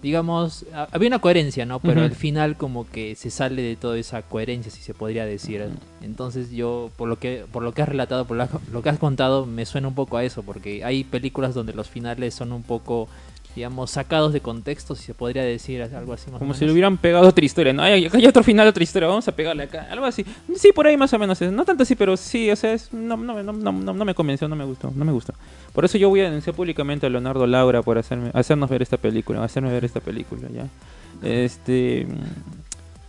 digamos, había una coherencia, ¿no? Pero al final como que se sale de toda esa coherencia, si se podría decir. Entonces yo, por lo que por lo que has relatado, por lo que has contado, me suena un poco a eso, porque hay películas donde los finales son un poco digamos, sacados de contexto, si se podría decir algo así Como si le hubieran pegado otra historia, ¿no? Hay, hay otro final, otra historia, vamos a pegarle acá, algo así. Sí, por ahí más o menos, no tanto así, pero sí, o sea, es, no, no, no, no, no me convenció, no me gustó, no me gustó. Por eso yo voy a denunciar públicamente a Leonardo Laura por hacerme, hacernos ver esta película, hacerme ver esta película, ¿ya? Este...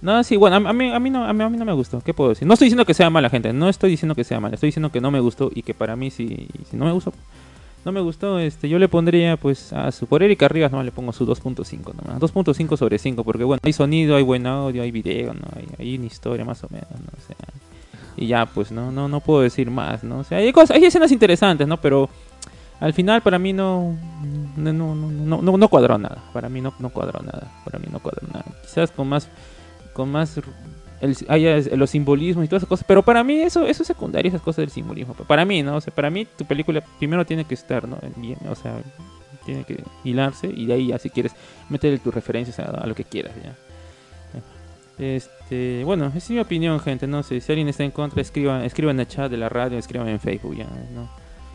No, sí, bueno, a, mí, a, mí no, a, mí, a mí no me gustó. ¿Qué puedo decir? No estoy diciendo que sea mala gente, no estoy diciendo que sea mala, estoy diciendo que no me gustó y que para mí si, si no me gustó, no me gustó, este, yo le pondría pues a su por Erika Rivas no le pongo su 2.5 nomás, 2.5 sobre 5 porque bueno, hay sonido, hay buen audio, hay video, no, hay, hay una historia más o menos, ¿no? O y ya pues no no no puedo decir más, ¿no? O hay cosas, hay escenas interesantes, ¿no? Pero al final para mí no no no no no, no cuadró nada, para mí no no cuadró nada, para mí no cuadró nada. Quizás con más con más el, haya los simbolismos y todas esas cosas. Pero para mí eso, eso es secundario, esas cosas del simbolismo. Para mí, ¿no? O sea, para mí tu película primero tiene que estar, ¿no? Bien, o sea, tiene que hilarse y de ahí ya si quieres meterle tus referencias a, lo que quieras, ya. Este, bueno, es mi opinión, gente. No sé, si alguien está en contra, escriban, escriban en el chat de la radio, escriban en Facebook, ya, ¿no?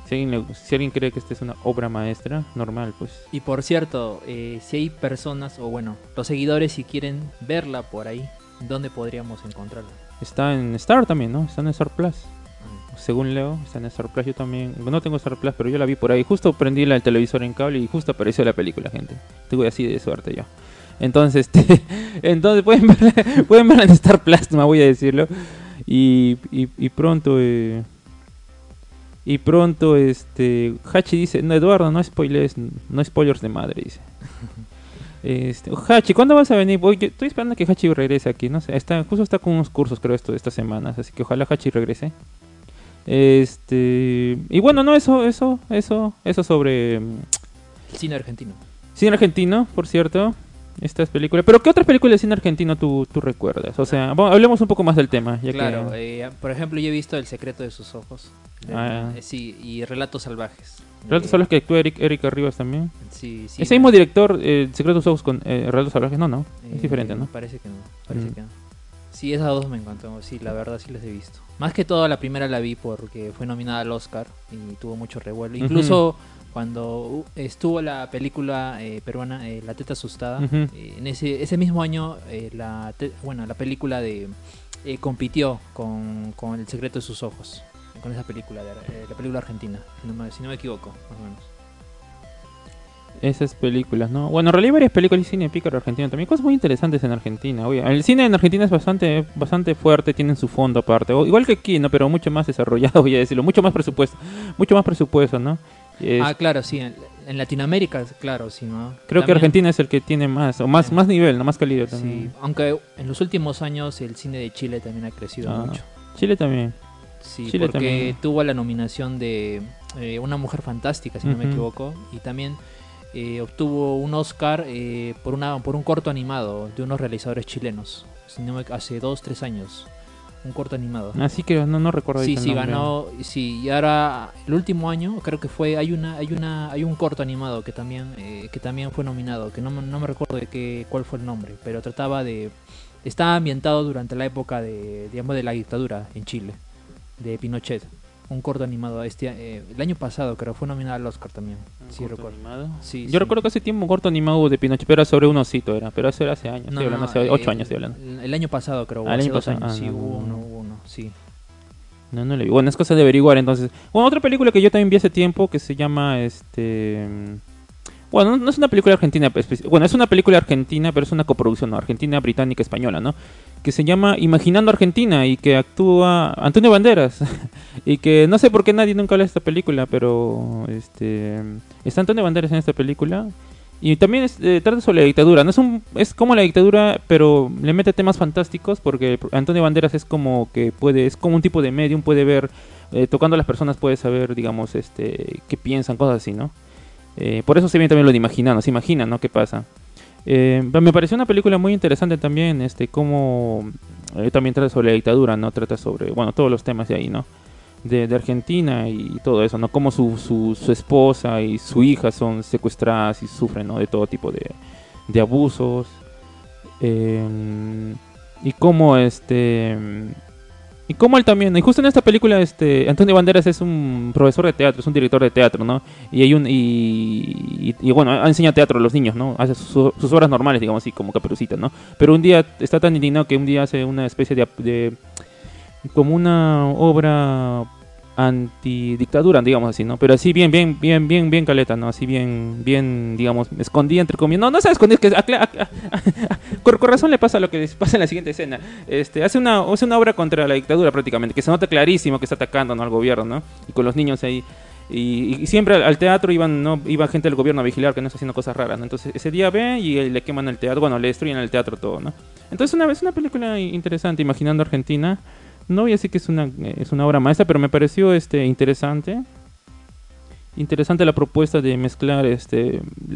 Si alguien, si alguien cree que esta es una obra maestra, normal, pues. Y por cierto, eh, si hay personas, o bueno, los seguidores, si quieren verla por ahí, ¿Dónde podríamos encontrarla? Está en Star también, ¿no? Está en Star Plus. Ah. Según Leo, está en Star Plus. Yo también, no tengo Star Plus, pero yo la vi por ahí. Justo prendí el televisor en cable y justo apareció la película, gente. Estuve así de suerte yo. Entonces, este, entonces pueden verla, pueden verla en Star Plus, me voy a decirlo. Y, y, pronto, eh, y pronto, este, Hachi dice, no, Eduardo, no spoilers, no spoilers de madre, dice. Este, Hachi, ¿cuándo vas a venir? estoy esperando que Hachi regrese aquí, no sé, está, justo está con unos cursos creo esto estas semanas, así que ojalá Hachi regrese. Este, y bueno, no, eso, eso, eso, eso sobre... El cine argentino. Cine argentino, por cierto, estas películas. Pero ¿qué otras películas de cine argentino tú, tú recuerdas? O sea, hablemos un poco más del tema. Ya claro, eh, por ejemplo, yo he visto El secreto de sus ojos. Ah. Eh, sí, y Relatos salvajes. ¿Relatos Salvajes que actúa Eric, Erika Rivas también? Sí, sí. ¿Ese mismo director, eh, Secretos Ojos con eh, Relatos Salvajes? No, no. Es diferente, ¿no? Parece que no. Parece mm. que no. Sí, esas dos me encantó. Sí, la verdad sí las he visto. Más que todo la primera la vi porque fue nominada al Oscar y tuvo mucho revuelo. Incluso cuando estuvo la película eh, peruana La Teta Asustada, en ese, ese mismo año la, bueno, la película de compitió con, con El Secreto de sus Ojos con esa película, de, eh, la película argentina, si no, me, si no, me, equivoco, más o menos. Esas películas, ¿no? Bueno, en realidad hay varias películas y cine pícaro argentino también, cosas muy interesantes en Argentina. El cine en Argentina es bastante bastante fuerte, tienen su fondo aparte, igual que aquí, ¿no? Pero mucho más desarrollado, voy a decirlo, mucho más presupuesto, mucho más presupuesto, ¿no? Ah, claro, sí, en, Latinoamérica, claro, sí, ¿no? Creo que Argentina es el que tiene más, o más, más nivel, ¿no? Más calidad también. Sí, aunque en los últimos años el cine de Chile también ha crecido ah, mucho. Chile también. Sí, porque tuvo la nominación de eh, Una Mujer Fantástica, si no me equivoco, y también eh, obtuvo un Oscar eh, por, una, por un corto animado de unos realizadores chilenos. hace dos, tres años. Un corto animado. Así que no, no recuerdo Sí, sí, nombre. ganó. Sí, y ahora el último año creo que fue. Hay una, hay una, hay un corto animado que también, eh, que también fue nominado. Que no, me- no me recuerdo de qué, cuál fue el nombre, pero trataba de, estaba ambientado durante la época de, digamos, de la dictadura en Chile, de Pinochet. Un corto animado este, eh, el año pasado creo fue nominado al Oscar también. ¿Un Sí, corto recuerdo. animado? Sí, Yo sí. recuerdo que hace tiempo un corto animado de Pinochet, pero era sobre un osito, era, pero eso era hace años, estoy hablando, hace eh, ocho años estoy hablando. El, año pasado creo, Ah, el hace año dos pasado. años, Ah, sí, no, hubo no, uno, no. hubo uno, sí. No, no le vi. Bueno, es cosa de averiguar entonces. Bueno, otra película que yo también vi hace tiempo que se llama este bueno, no- es una película argentina, espe- bueno, es una película argentina, pero es una coproducción, ¿no? Argentina, británica, española, ¿no? Que se llama Imaginando Argentina y que actúa Antonio Banderas. y que no sé por qué nadie nunca habla de esta película, pero este está Antonio Banderas en esta película. Y también es, eh, trata sobre la dictadura. No es, un, es como la dictadura, pero le mete temas fantásticos porque Antonio Banderas es como que puede, es como un tipo de medium, puede ver, eh, tocando a las personas puede saber, digamos, este, qué piensan, cosas así, ¿no? Eh, por eso se viene también lo de imaginar, ¿no? Se imagina, ¿no? ¿Qué pasa? Eh, me pareció una película muy interesante también, este, cómo eh, también trata sobre la dictadura, ¿no? Trata sobre, bueno, todos los temas de ahí, ¿no? De, Argentina y todo eso, ¿no? Cómo su, su, su esposa y su hija son secuestradas y sufren, ¿no? De todo tipo de, de abusos. Eh, y cómo este y cómo él también y justo en esta película este Antonio Banderas es un profesor de teatro es un director de teatro no y hay un y, bueno enseña teatro a los niños no hace su- sus obras normales digamos así como caperucita no pero un día está tan indignado que un día hace una especie de, de como una obra antidictadura, digamos así, ¿no? Pero así bien, bien, bien, bien, bien caleta, ¿no? Así bien, bien, digamos, escondida entre comillas. No, no se escondida, es que con, razón le pasa lo que pasa en la siguiente escena. Este, hace una, hace una obra contra la dictadura prácticamente, que se nota clarísimo que está atacando ¿no? al gobierno, ¿no? Y con los niños ahí. Y, siempre al, al teatro iban, ¿no? Iba gente del gobierno a vigilar que no está haciendo cosas raras, ¿no? Entonces ese día ve y le queman el teatro, bueno, le destruyen el teatro todo, ¿no? Entonces una, es una película interesante, imaginando Argentina. No voy a decir que es una, eh, es una obra maestra, pero me pareció este, interesante. Interesante la propuesta de mezclar este,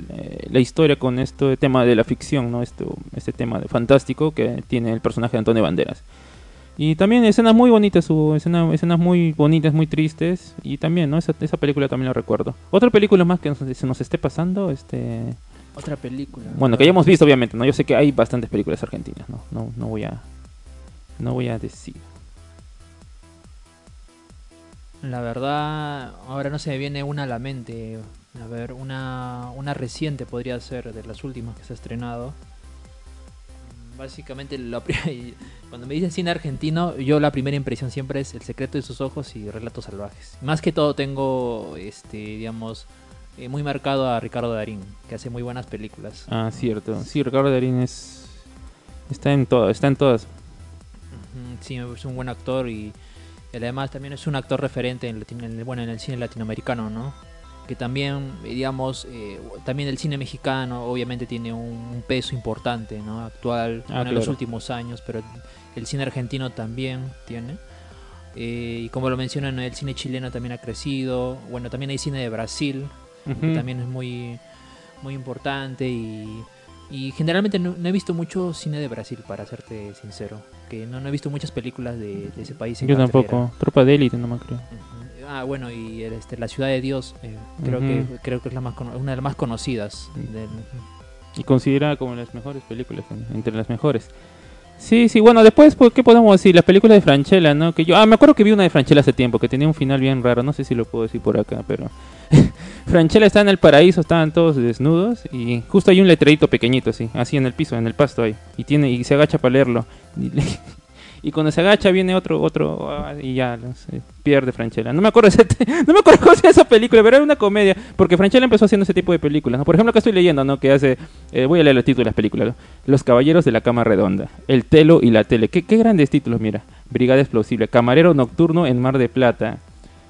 eh, la historia con este tema de la ficción, ¿no? Esto, este tema de fantástico que tiene el personaje de Antonio Banderas. Y también escenas muy bonitas, su escena, escenas muy bonitas, muy tristes. Y también, ¿no? Esa, esa película también la recuerdo. Otra película más que nos- se nos esté pasando, este... Otra película. Bueno, que hayamos visto, obviamente, ¿no? Yo sé que hay bastantes películas argentinas, ¿no? No, no voy a... No voy a decir. La verdad, ahora no se me viene una a la mente. A ver, una, una reciente podría ser de las últimas que se ha estrenado. Básicamente, lo pri- cuando me dicen cine argentino, yo la primera impresión siempre es El secreto de sus ojos y Relatos salvajes. Más que todo tengo, este, digamos, eh, muy marcado a Ricardo Darín, que hace muy buenas películas. Ah, cierto. Sí, Ricardo Darín es... Está en todas, está en todas. Sí, es un buen actor y, y además también es un actor referente en, el, bueno, en el cine latinoamericano, ¿no? Que también, digamos, eh, también el cine mexicano obviamente tiene un, un peso importante, ¿no? Actual, Ah, bueno, en los últimos años, pero el cine argentino también tiene. Eh, y como lo mencionan, el cine chileno también ha crecido. Bueno, también hay cine de Brasil, que también es muy, muy importante y, y generalmente no, no he visto mucho cine de Brasil, para serte sincero. Que no, no he visto muchas películas de, de ese país. en Yo tampoco. Tropa de élite, no me creo. Ah, bueno, y el, este, La Ciudad de Dios, eh, creo, que, creo que es la más una de las más conocidas. del- Y considerada como las mejores películas, en- entre las mejores. Sí, sí, bueno, después, pues, ¿qué podemos decir? Las películas de Franchella, ¿no? Que yo, ah, me acuerdo que vi una de Franchella hace tiempo, que tenía un final bien raro, no sé si lo puedo decir por acá, pero... Franchella está en el paraíso, estaban todos desnudos, y justo hay un letrerito pequeñito, así, así en el piso, en el pasto ahí, y tiene y se agacha para leerlo. Y cuando se agacha viene otro, otro, ah, y ya, no pierde Franchella. No me acuerdo ese no me acuerdo se esa película, pero era una comedia, porque Franchella empezó haciendo ese tipo de películas, ¿no? Por ejemplo, acá estoy leyendo, ¿no? Que hace, eh, voy a leer el título de las películas. Los Caballeros de la Cama Redonda, El Telo y la Tele. Qué, qué grandes títulos, mira. Brigada Explosible, Camarero Nocturno en Mar de Plata.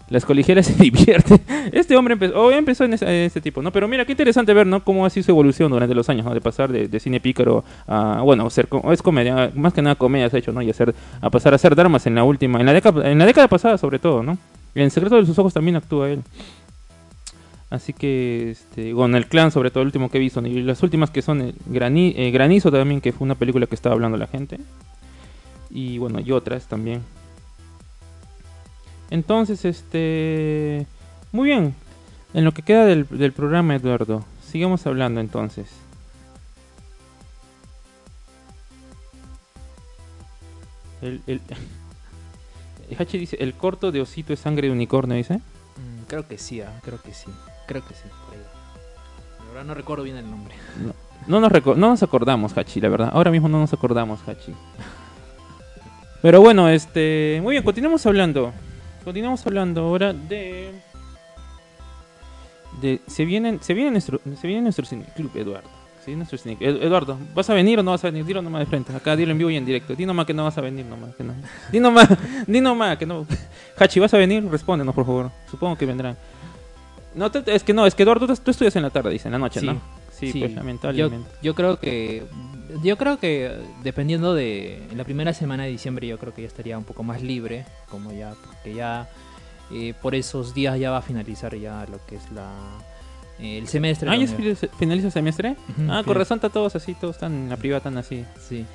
Las coligeras se divierten. Este hombre empezó, oh, empezó en ese, ese tipo, ¿no? Pero mira, qué interesante ver, ¿no? Cómo ha sido su evolución durante los años, ¿no? De pasar de, cine pícaro a, bueno, ser, es comedia, más que nada comedia se ha hecho, ¿no? Y hacer, a pasar a hacer dramas en la última, en la década, en la década pasada sobre todo, ¿no? En Secreto de sus Ojos también actúa él. Así que, este, con el clan, sobre todo el último que he visto, y las últimas que son Grani- eh, Granizo también, que fue una película que estaba hablando la gente. Y bueno, y otras también. Entonces, este. Muy bien. En lo que queda del, del programa, Eduardo, sigamos hablando entonces. El, el, Hachi dice: El corto de osito es sangre de unicornio, dice. Mm, creo que sí, ah, creo que sí. Creo que sí. La verdad no recuerdo bien el nombre. No nos, reco- no nos acordamos, Hachi, la verdad. Ahora mismo no nos acordamos, Hachi. Pero bueno, este. Muy bien, continuamos hablando. Continuamos hablando ahora de. De. Se viene, se viene nuestro. Se viene nuestro club, Eduardo. Se viene nuestro cine- Ed- Eduardo, ¿vas a venir o no vas a venir? Dilo nomás de frente. Acá dilo en vivo y en directo. Di nomás que no vas a venir nomás. Que no. Di nomás, di nomás que no. Hachi, ¿vas a venir? Respóndenos, por favor. Supongo que vendrán. No, te- es que no, es que Eduardo, tú, tú estudias en la tarde, dice, en la noche, Sí. ¿no? Sí, Sí, pues yo, lamentablemente. yo creo que yo creo que dependiendo de en la primera semana de diciembre yo creo que ya estaría un poco más libre como ya porque ya eh, por esos días ya va a finalizar ya lo que es la eh, el semestre Ah, ¿ya finaliza el semestre? Ah, sí. con razón está todos así, todos están en la privada, están así. Sí.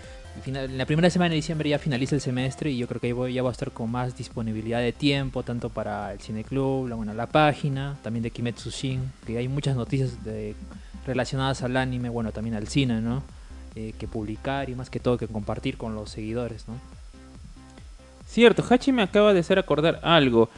Final- en la primera semana de diciembre ya finaliza el semestre y yo creo que voy- ya va a estar con más disponibilidad de tiempo, tanto para el cineclub, la, bueno, la página, también de Kimetsu Shin, que hay muchas noticias de- relacionadas al anime, bueno, también al cine, ¿no? Eh, que publicar y más que todo que compartir con los seguidores, ¿no? Cierto, Hachi me acaba de hacer acordar algo.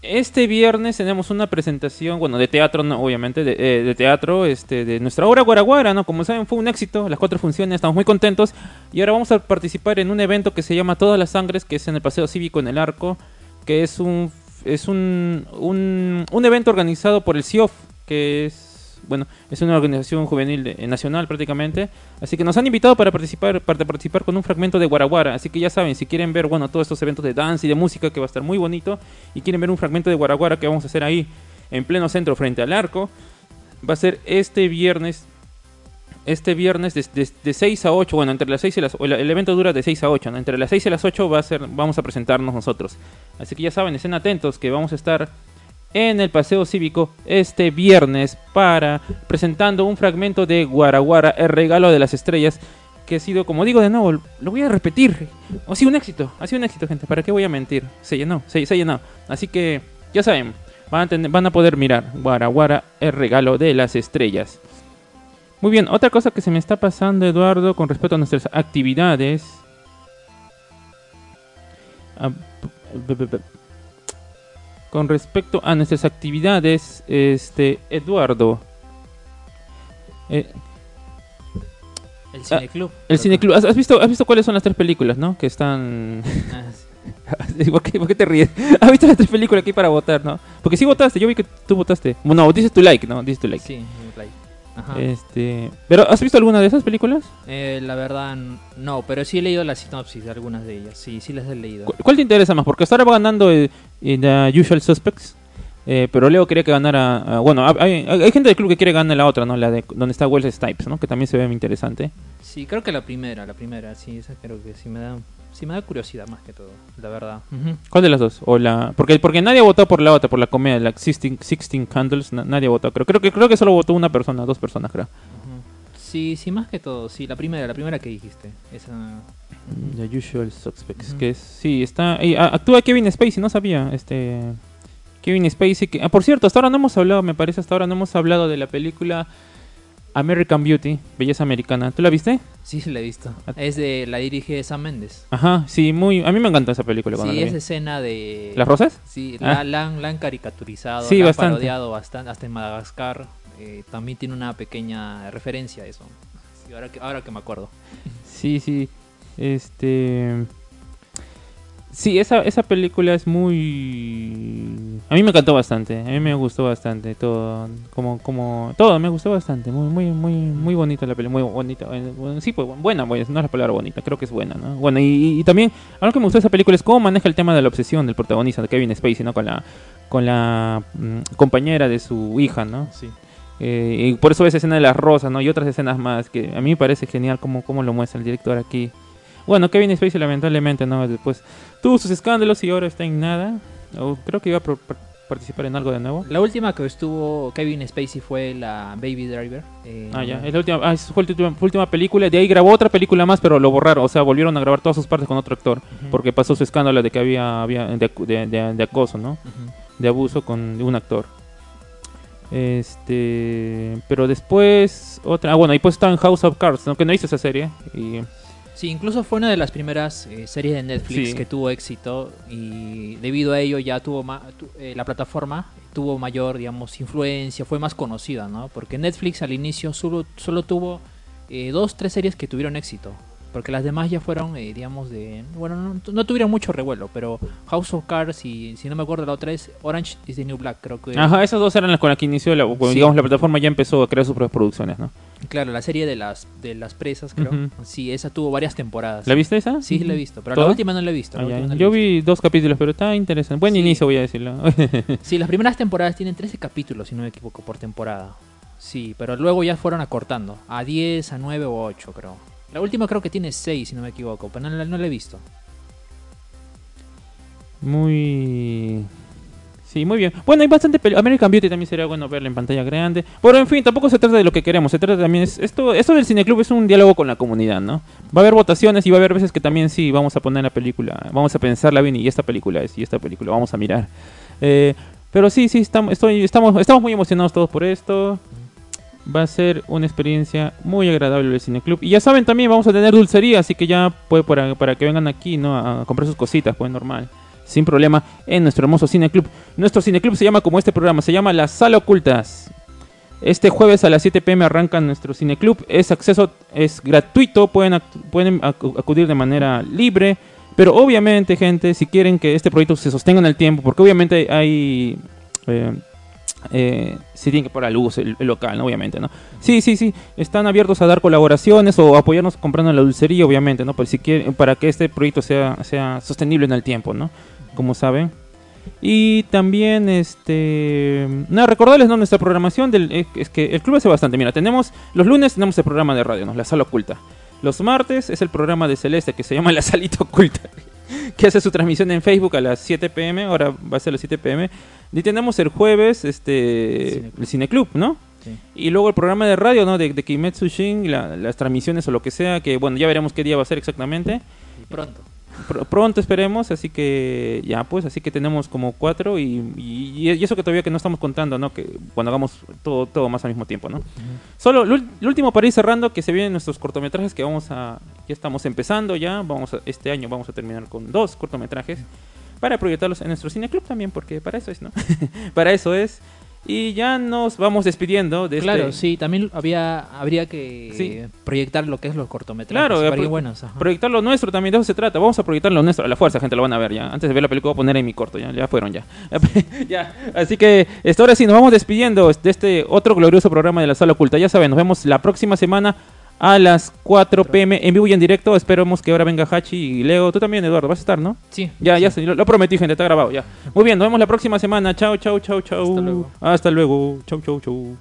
Este viernes tenemos una presentación, bueno, de teatro, no, obviamente, de, eh, de teatro, este, de nuestra obra Guaraguara, ¿no? Como saben, fue un éxito, las cuatro funciones, estamos muy contentos. Y ahora vamos a participar en un evento que se llama Todas las Sangres, que es en el Paseo Cívico en el Arco, que es un, es un, un, un evento organizado por el CIOF, que es, bueno, es una organización juvenil eh, nacional prácticamente. Así que nos han invitado para participar, para participar con un fragmento de Guaraguara. Así que ya saben, si quieren ver, bueno, todos estos eventos de danza y de música, que va a estar muy bonito, y quieren ver un fragmento de Guaraguara que vamos a hacer ahí, en pleno centro, frente al arco, va a ser este viernes. Este viernes de, de- de 6 a 8, bueno, entre las 6 y las... el, el evento dura de 6 a 8, ¿no? Entre las 6 y las 8 va a ser, vamos a presentarnos nosotros. Así que ya saben, estén atentos que vamos a estar en el Paseo Cívico este viernes para presentando un fragmento de Guaraguara, el regalo de las estrellas, que ha sido, como digo de nuevo, lo voy a repetir. Ha sido un éxito, ha sido un éxito, gente. ¿Para qué voy a mentir? Se llenó, se, se llenó. Así que, ya saben, van a, tener- van a poder mirar Guaraguara, el regalo de las estrellas. Muy bien, otra cosa que se me está pasando, Eduardo, con respecto a nuestras actividades. Ah, Con respecto a nuestras actividades, este, Eduardo. eh, El cineclub. el cineclub, ¿has, has visto, ¿has visto cuáles son las tres películas, no? Que están... Ah, sí. ¿Por qué, por qué te ríes? ¿Has visto las tres películas hay para votar, no? Porque sí votaste, yo vi que tú votaste. Bueno, dices tu like, ¿no? Dices tu like. Sí, el like. Ajá. Este, pero ¿has visto alguna de esas películas? Eh, la verdad, no, pero sí he leído la sinopsis de algunas de ellas. Sí, sí las he leído. ¿Cu- ¿Cuál te interesa más? Porque hasta ahora va ganando eh, eh, The Usual Suspects. eh, pero Leo quería que ganara. ah, bueno, hay, gente del club que quiere ganar la otra, ¿no? La de donde está Wells Stipes, ¿no? Que también se ve muy interesante. Sí, creo que la primera, la primera, sí, esa creo que sí me da, sí me da curiosidad más que todo, la verdad. ¿Cuál de las dos? O la, porque, porque nadie votó por la otra, por la comedia, la 16, 16 Candles, na- nadie votó. Creo, creo, que, creo que solo votó una persona, dos personas, creo. Sí, sí, más que todo, sí, la primera, la primera que dijiste. Esa... The Usual Suspects, que es, sí, está, ah, actúa Kevin Spacey, no sabía, este, Kevin Spacey, que, ah, por cierto, hasta ahora no hemos hablado, me parece, hasta ahora no hemos hablado de la película American Beauty, Belleza Americana, ¿tú la viste? Sí, sí, la he visto. Ah. Es de, la dirige Sam Mendes. Ajá, sí, muy, a mí me encantó esa película cuando Sí, la esa vi. escena de... ¿Las rosas? Sí, Ah. la, la han, la han caricaturizado, Sí, la han bastante. parodiado bastante, hasta en Madagascar. Eh, también tiene una pequeña referencia a eso. Sí, ahora, que, ahora que me acuerdo. Sí, sí, este... Sí, esa, esa película es muy... A mí me encantó bastante, a mí me gustó bastante todo, como, como, todo me gustó bastante, muy, muy, muy, muy bonita la película, muy bonita, sí, pues buena, pues, no es la palabra bonita, creo que es buena, ¿no? Bueno, y, y también, algo que me gustó de esa película es cómo maneja el tema de la obsesión del protagonista, de Kevin Spacey, ¿no? Con la, con la mm, compañera de su hija, ¿no? Sí. Eh, y por eso esa escena de las rosas, ¿no? Y otras escenas más que a mí me parece genial cómo, cómo lo muestra el director aquí. Bueno, Kevin Spacey lamentablemente, ¿no? Después tuvo sus escándalos y ahora está en nada. O creo que iba a participar en algo de nuevo. La última que estuvo Kevin Spacey fue la Baby Driver. eh, Ah, ya, es la última, ah, esa fue la última, fue la última película. De ahí grabó otra película más, pero lo borraron. O sea, volvieron a grabar todas sus partes con otro actor. Porque pasó su escándalo de que había, había de, de- de- de acoso, ¿no? De abuso con un actor. Este. Pero después. Otra. Ah, bueno, y pues House of Cards, ¿no? Que no hice esa serie. Y. Sí, incluso fue una de las primeras eh, series de Netflix Sí. que tuvo éxito y debido a ello ya tuvo ma- tu- eh, la plataforma tuvo mayor, digamos, influencia, fue más conocida, ¿no? Porque Netflix al inicio solo, solo tuvo eh, dos, tres series que tuvieron éxito, porque las demás ya fueron, eh, digamos, de... Bueno, no, no tuvieron mucho revuelo, pero House of Cards y, si no me acuerdo, la otra es Orange is the New Black, creo que... Ajá, esas dos eran las con las que inició. La, Sí. Digamos, la plataforma ya empezó a crear sus propias producciones, ¿no? Claro, la serie de las, de las presas, creo. Ujú. Sí, esa tuvo varias temporadas. ¿La viste esa? Sí, la he visto, pero ¿Toda? la última no la he visto. Ah, no Yo visto. vi dos capítulos, pero está interesante. Buen Sí. inicio, voy a decirlo. Sí, las primeras temporadas tienen 13 capítulos, si no me equivoco, por temporada. Sí, pero luego ya fueron acortando. A 10, a 9 o 8, creo. La última creo que tiene 6, si no me equivoco, pero no, no la he visto. Muy. Sí, muy bien. Bueno, hay bastante peli- American Beauty también sería bueno verla en pantalla grande. Pero en fin, tampoco se trata de lo que queremos. Se trata también. Es, esto, esto del cineclub es un diálogo con la comunidad, ¿no? Va a haber votaciones y va a haber veces que también sí vamos a poner la película. Vamos a pensarla bien y esta película es y esta película. Vamos a mirar. Eh, pero sí, sí, estamos, estamos, estamos muy emocionados todos por esto. Va a ser una experiencia muy agradable el cineclub. Y ya saben, también vamos a tener dulcería, así que ya pues para, para que vengan aquí, ¿no? A comprar sus cositas, pues normal. Sin problema, en nuestro hermoso cineclub. Nuestro cineclub se llama como este programa, se llama La Sala Ocultas. Este jueves a las 7 pm arranca nuestro cineclub. Es acceso, es gratuito, pueden, pueden acu- acudir de manera libre. Pero obviamente, gente, si quieren que este proyecto se sostenga en el tiempo, porque obviamente hay... eh, eh, si tienen que poner la luz, el, local, ¿no? obviamente, ¿no? Sí, sí, sí, están abiertos a dar colaboraciones o apoyarnos comprando en la dulcería, obviamente, ¿no? Para, si quieren, para que este proyecto sea, sea sostenible en el tiempo, ¿no? Como saben. Y también, este... Nada, recordarles, ¿no? Nuestra programación del... Es que el club hace bastante. Mira, tenemos... Los lunes tenemos el programa de radio, ¿no? La Sala Oculta. Los martes es el programa de Celeste que se llama La Salita Oculta. Que hace su transmisión en Facebook a las 7 pm. Ahora va a ser a las 7 pm. Y tenemos el jueves, este... Cineclub. El Cineclub, ¿no? Sí. Y luego el programa de radio, ¿no? De, de Kimetsu Shin, la- las transmisiones o lo que sea, que bueno, ya veremos qué día va a ser exactamente. Y pronto. Pr- pronto esperemos, así que ya pues, así que tenemos como cuatro y, y- y eso que todavía que no estamos contando, ¿no? Que cuando hagamos todo, todo más al mismo tiempo, ¿no? Solo lo, ul- lo último para ir cerrando, que se vienen nuestros cortometrajes que vamos a, ya estamos empezando ya, vamos a- este año vamos a terminar con dos cortometrajes para proyectarlos en nuestro cine club también, porque para eso es, ¿no? para eso es. Y ya nos vamos despidiendo de Claro, este... sí, también había, habría que Sí. proyectar lo que es los cortometrajes. Claro, pro- buenos. Proyectar lo nuestro también, de eso se trata. Vamos a proyectar lo nuestro. A la fuerza, gente, lo van a ver ya. Antes de ver la película, voy a poner ahí mi corto. Ya, ya fueron ya. ya. Así que, esto ahora sí, nos vamos despidiendo de este otro glorioso programa de la Sala Oculta. Ya saben, nos vemos la próxima semana a las 4 pm en vivo y en directo. Esperemos que ahora venga Hachi y Leo. Tú también, Eduardo, vas a estar, ¿no? Sí. Ya, ya, sí. lo, lo prometí, gente, está grabado ya. Muy bien, nos vemos la próxima semana. Chao, chao, chao, chao. Hasta luego. Hasta luego. Chau, chau, chau.